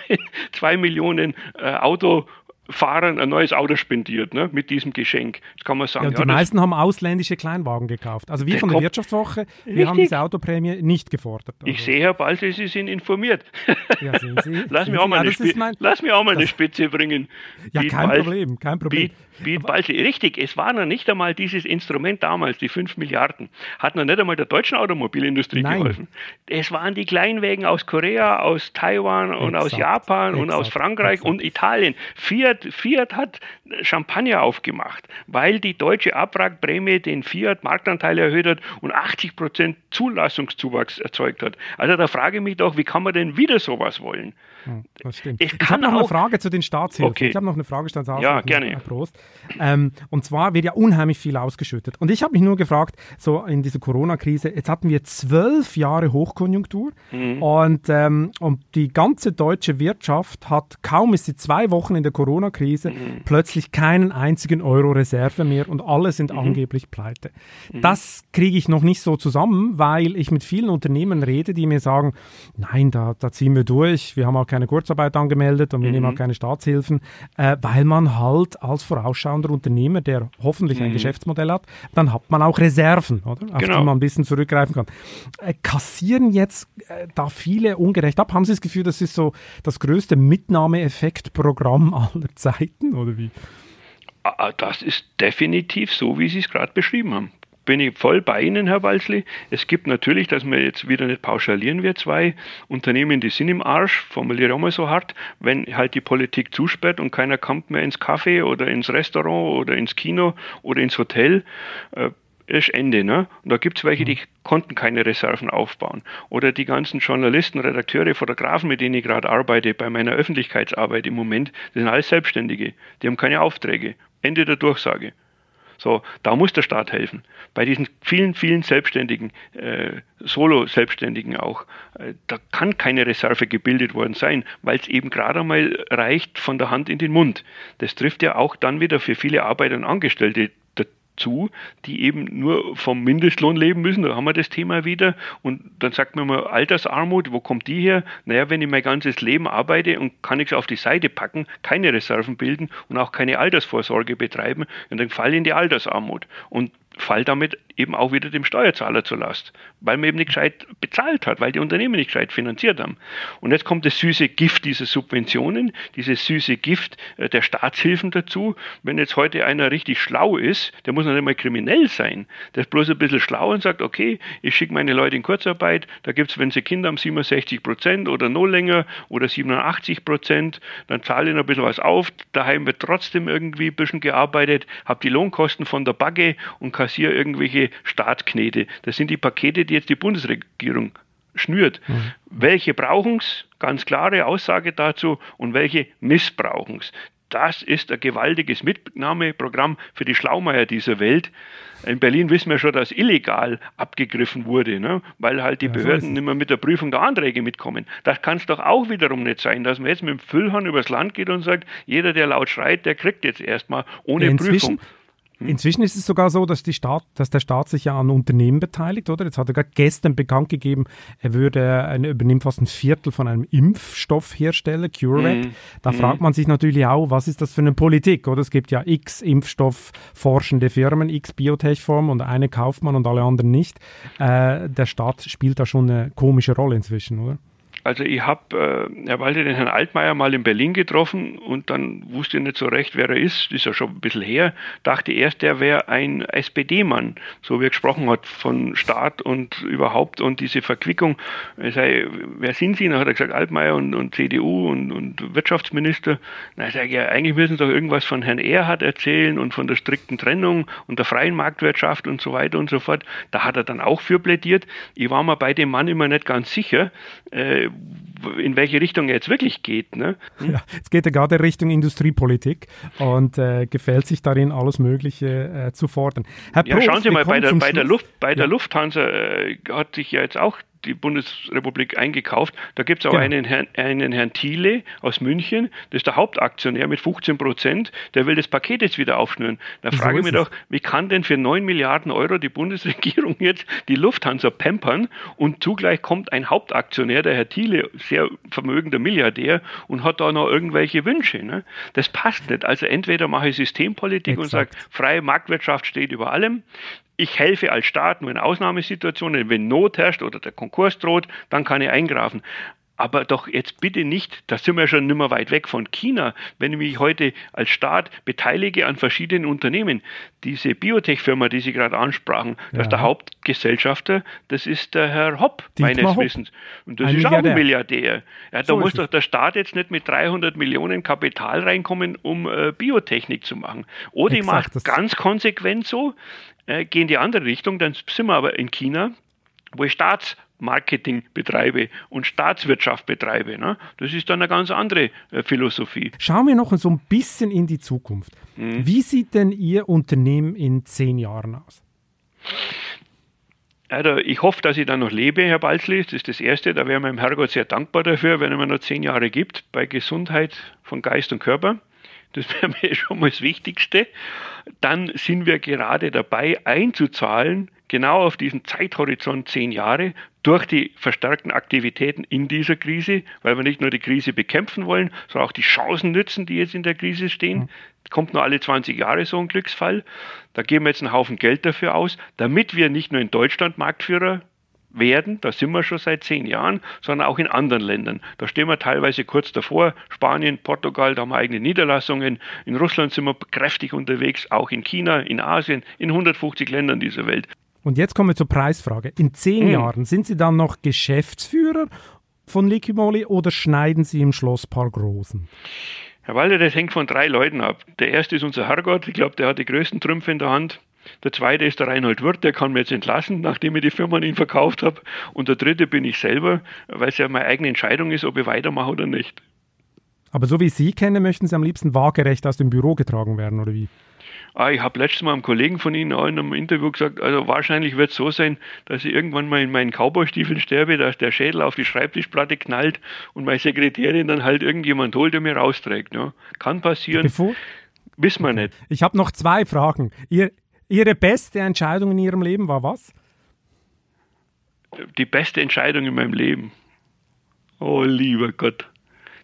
zwei Millionen äh, Auto Fahrern ein neues Auto spendiert, ne, mit diesem Geschenk. Das kann man sagen. Ja, die ja, meisten haben ausländische Kleinwagen gekauft. Also wir von der Wirtschaftswoche, wir richtig. haben diese Autoprämie nicht gefordert. Also. Ich sehe, Herr Balse, Sie sind informiert. Ja, sehen Sie. Lass, mir auch mal, ja, mein, lass mir auch mal eine Spitze bringen. Ja, kein Problem, kein Problem. Beat Balse. Richtig, es war noch nicht einmal dieses Instrument damals, die 5 Milliarden, hat noch nicht einmal der deutschen Automobilindustrie Nein. geholfen. Es waren die Kleinwägen aus Korea, aus Taiwan und aus Japan exakt, und aus Frankreich exakt. und Italien. Fiat Fiat, Fiat hat Champagner aufgemacht, weil die deutsche Abwrackprämie den Fiat Marktanteil erhöht hat und 80 Prozent Zulassungszuwachs erzeugt hat. Also da frage ich mich doch, wie kann man denn wieder sowas wollen? Hm, das stimmt. Ich, ich habe noch eine Frage zu den Staatshilfen. Okay. Ich habe noch eine Frage, Staatshilfen. Ja, gerne. Prost. Ähm, und zwar wird ja unheimlich viel ausgeschüttet. Und ich habe mich nur gefragt, so in dieser Corona-Krise, jetzt hatten wir zwölf Jahre Hochkonjunktur mhm. und, ähm, und die ganze deutsche Wirtschaft hat kaum ist sie zwei Wochen in der Corona-Krise mhm. plötzlich keinen einzigen Euro Reserve mehr und alle sind mhm. angeblich pleite. Mhm. Das kriege ich noch nicht so zusammen, weil ich mit vielen Unternehmen rede, die mir sagen, nein, da, da ziehen wir durch, wir haben auch keine Kurzarbeit angemeldet und wir mhm. nehmen auch keine Staatshilfen, äh, weil man halt als vorausschauender Unternehmer, der hoffentlich ein mhm. Geschäftsmodell hat, dann hat man auch Reserven, oder? auf genau. die man ein bisschen zurückgreifen kann. Äh, kassieren jetzt äh, da viele ungerecht ab? Haben Sie das Gefühl, das ist so das größte Mitnahmeeffektprogramm aller Zeiten oder wie? Ah, ah, das ist definitiv so, wie Sie es gerade beschrieben haben bin ich voll bei Ihnen, Herr Walzli. Es gibt natürlich, dass man jetzt wieder nicht pauschalieren wird, zwei Unternehmen, die sind im Arsch, formuliere auch mal so hart, wenn halt die Politik zusperrt und keiner kommt mehr ins Café oder ins Restaurant oder ins Kino oder ins Hotel. Äh, ist Ende. Ne? Und da gibt es welche, die mhm. konnten keine Reserven aufbauen. Oder die ganzen Journalisten, Redakteure, Fotografen, mit denen ich gerade arbeite, bei meiner Öffentlichkeitsarbeit im Moment, das sind alles Selbstständige. Die haben keine Aufträge. Ende der Durchsage. So, da muss der Staat helfen. Bei diesen vielen, vielen Selbstständigen, äh, Solo-Selbstständigen auch, äh, da kann keine Reserve gebildet worden sein, weil es eben gerade einmal reicht von der Hand in den Mund. Das trifft ja auch dann wieder für viele Arbeiter und Angestellte zu, die eben nur vom Mindestlohn leben müssen. Da haben wir das Thema wieder. Und dann sagt man mal, Altersarmut, wo kommt die her? Naja, wenn ich mein ganzes Leben arbeite und kann nichts auf die Seite packen, keine Reserven bilden und auch keine Altersvorsorge betreiben, dann falle ich in die Altersarmut. Und fall damit eben auch wieder dem Steuerzahler zur Last, weil man eben nicht gescheit bezahlt hat, weil die Unternehmen nicht gescheit finanziert haben. Und jetzt kommt das süße Gift dieser Subventionen, dieses süße Gift äh, der Staatshilfen dazu. Wenn jetzt heute einer richtig schlau ist, der muss noch nicht mal kriminell sein, der ist bloß ein bisschen schlau und sagt, okay, ich schicke meine Leute in Kurzarbeit, da gibt es, wenn sie Kinder haben, 67 Prozent oder noch länger oder 87 Prozent, dann zahle ich noch ein bisschen was auf, daheim wird trotzdem irgendwie ein bisschen gearbeitet, habe die Lohnkosten von der Bagge und kassiere irgendwelche Startknete. Das sind die Pakete, die jetzt die Bundesregierung schnürt. Mhm. Welche brauchen es? Ganz klare Aussage dazu. Und welche missbrauchen es? Das ist ein gewaltiges Mitnahmeprogramm für die Schlaumeier dieser Welt. In Berlin wissen wir schon, dass illegal abgegriffen wurde, ne? weil halt die ja, Behörden so nicht mehr mit der Prüfung der Anträge mitkommen. Das kann es doch auch wiederum nicht sein, dass man jetzt mit dem Füllhorn übers Land geht und sagt, jeder, der laut schreit, der kriegt jetzt erstmal ohne ja, Prüfung. Hm? Inzwischen ist es sogar so, dass, die Staat, dass der Staat sich ja an Unternehmen beteiligt, oder? Jetzt hat er gerade gestern bekannt gegeben, er würde, er übernimmt fast ein Viertel von einem Impfstoffhersteller, CureVac. Mhm. Da mhm. fragt man sich natürlich auch, was ist das für eine Politik, oder? Es gibt ja x Impfstoffforschende Firmen, x Biotech-Formen und eine kauft man und alle anderen nicht. Äh, der Staat spielt da schon eine komische Rolle inzwischen, oder? Also ich habe, äh, Herr Walter, den Herrn Altmaier mal in Berlin getroffen und dann wusste ich nicht so recht, wer er ist, ist ja schon ein bisschen her, dachte erst, er wäre ein SPD-Mann, so wie er gesprochen hat von Staat und überhaupt und diese Verquickung. Er sei, wer sind Sie? Dann hat er gesagt, Altmaier und, und CDU und, und Wirtschaftsminister. Na, sage ich, ja, eigentlich müssen Sie doch irgendwas von Herrn Erhard erzählen und von der strikten Trennung und der freien Marktwirtschaft und so weiter und so fort. Da hat er dann auch für plädiert. Ich war mir bei dem Mann immer nicht ganz sicher, äh, in welche Richtung er jetzt wirklich geht. Ne? Hm? Ja, es geht ja gerade Richtung Industriepolitik und äh, gefällt sich darin, alles Mögliche äh, zu fordern. Herr ja, Probst, schauen Sie mal, bei der, bei, der Luft, bei ja. der Lufthansa äh, hat sich ja jetzt auch die Bundesrepublik eingekauft. Da gibt es auch genau. einen, Herrn, einen Herrn Thiele aus München, das ist der Hauptaktionär mit 15 Prozent, der will das Paket jetzt wieder aufschnüren. Da so frage ich mich doch, wie kann denn für 9 Milliarden Euro die Bundesregierung jetzt die Lufthansa pampern und zugleich kommt ein Hauptaktionär, der Herr Thiele, sehr vermögender Milliardär und hat da noch irgendwelche Wünsche. Ne? Das passt nicht. Also entweder mache ich Systempolitik Exakt. und sage, freie Marktwirtschaft steht über allem, ich helfe als Staat nur in Ausnahmesituationen, wenn Not herrscht oder der Konkurs droht, dann kann ich eingreifen. Aber doch jetzt bitte nicht, da sind wir schon nicht mehr weit weg von China, wenn ich mich heute als Staat beteilige an verschiedenen Unternehmen. Diese Biotech-Firma, die Sie gerade ansprachen, ja. ist der Hauptgesellschafter, das ist der Herr Hopp, Dietmar meines Hopp. Wissens. Und das ein ist auch ein Milliardär. Ja, da so muss doch der Staat jetzt nicht mit 300 Millionen Kapital reinkommen, um äh, Biotechnik zu machen. Oder ich mache ganz konsequent so, äh, gehen die andere Richtung, dann sind wir aber in China, wo ich Staatsmarketing betreibe und Staatswirtschaft betreibe. Ne? Das ist dann eine ganz andere äh, Philosophie. Schauen wir noch so ein bisschen in die Zukunft. Hm. Wie sieht denn Ihr Unternehmen in zehn Jahren aus? Also ich hoffe, dass ich dann noch lebe, Herr Balzli. Das ist das Erste. Da wäre meinem Herrgott sehr dankbar dafür, wenn er mir noch zehn Jahre gibt, bei Gesundheit von Geist und Körper. Das wäre mir schon mal das Wichtigste. Dann sind wir gerade dabei einzuzahlen, genau auf diesen Zeithorizont zehn Jahre, durch die verstärkten Aktivitäten in dieser Krise, weil wir nicht nur die Krise bekämpfen wollen, sondern auch die Chancen nützen, die jetzt in der Krise stehen. Mhm. Kommt nur alle 20 Jahre so ein Glücksfall. Da geben wir jetzt einen Haufen Geld dafür aus, damit wir nicht nur in Deutschland Marktführer werden, da sind wir schon seit zehn Jahren, sondern auch in anderen Ländern. Da stehen wir teilweise kurz davor. Spanien, Portugal, da haben wir eigene Niederlassungen. In Russland sind wir kräftig unterwegs, auch in China, in Asien, in 150 Ländern dieser Welt. Und jetzt kommen wir zur Preisfrage. In zehn hm. Jahren sind Sie dann noch Geschäftsführer von Liquimoli oder schneiden Sie im Schloss Park-Rosen? Herr Walter, das hängt von drei Leuten ab. Der erste ist unser Herrgott. Ich glaube, der hat die größten Trümpfe in der Hand. Der zweite ist der Reinhold Wirth, der kann mir jetzt entlassen, nachdem ich die Firma an ihn verkauft habe. Und der dritte bin ich selber, weil es ja meine eigene Entscheidung ist, ob ich weitermache oder nicht. Aber so wie ich Sie kenne, möchten Sie am liebsten waagerecht aus dem Büro getragen werden, oder wie? Ah, ich habe letztes Mal einem Kollegen von Ihnen auch in einem Interview gesagt, also wahrscheinlich wird es so sein, dass ich irgendwann mal in meinen Cowboystiefeln sterbe, dass der Schädel auf die Schreibtischplatte knallt und meine Sekretärin dann halt irgendjemand holt, der mir rausträgt. Ja. Kann passieren. Bevor? Wissen wir nicht. Ich habe noch zwei Fragen. Ihr, Ihre beste Entscheidung in Ihrem Leben war was? Die beste Entscheidung in meinem Leben. Oh, lieber Gott.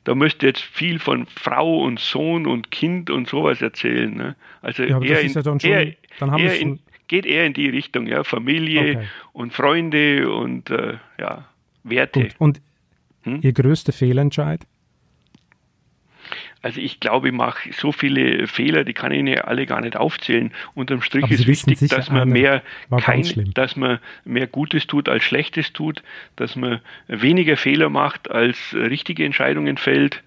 Da müsste jetzt viel von Frau und Sohn und Kind und sowas erzählen. Ne? Also ja, eher, in, ja dann schon, eher, dann eher in, geht eher in die Richtung, ja, Familie okay. und Freunde und äh, ja, Werte. Gut. Und hm? Ihr größter Fehlentscheid? Also ich glaube, ich mache so viele Fehler, die kann ich Ihnen alle gar nicht aufzählen. Unterm Strich Aber ist wichtig, dass man mehr kein, dass man mehr Gutes tut als Schlechtes tut, dass man weniger Fehler macht als richtige Entscheidungen fällt.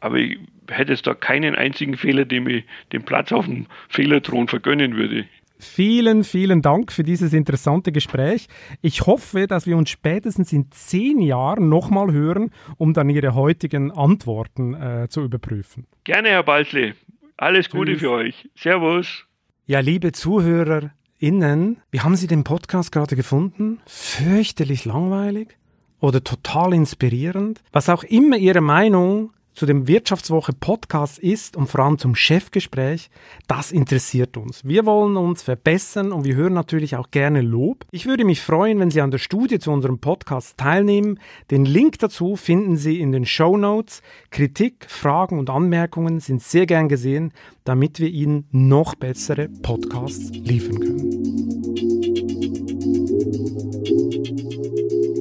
Aber ich hätte jetzt da keinen einzigen Fehler, dem ich den Platz auf dem Fehlerthron vergönnen würde. Vielen, vielen Dank für dieses interessante Gespräch. Ich hoffe, dass wir uns spätestens in zehn Jahren nochmal hören, um dann Ihre heutigen Antworten äh, zu überprüfen. Gerne, Herr Balzle. Alles Gute Tschüss. für euch. Servus. Ja, liebe ZuhörerInnen, wie haben Sie den Podcast gerade gefunden? Fürchterlich langweilig? Oder total inspirierend? Was auch immer Ihre Meinung zu dem Wirtschaftswoche Podcast ist und vor allem zum Chefgespräch, das interessiert uns. Wir wollen uns verbessern und wir hören natürlich auch gerne Lob. Ich würde mich freuen, wenn Sie an der Studie zu unserem Podcast teilnehmen. Den Link dazu finden Sie in den Show Notes. Kritik, Fragen und Anmerkungen sind sehr gern gesehen, damit wir Ihnen noch bessere Podcasts liefern können.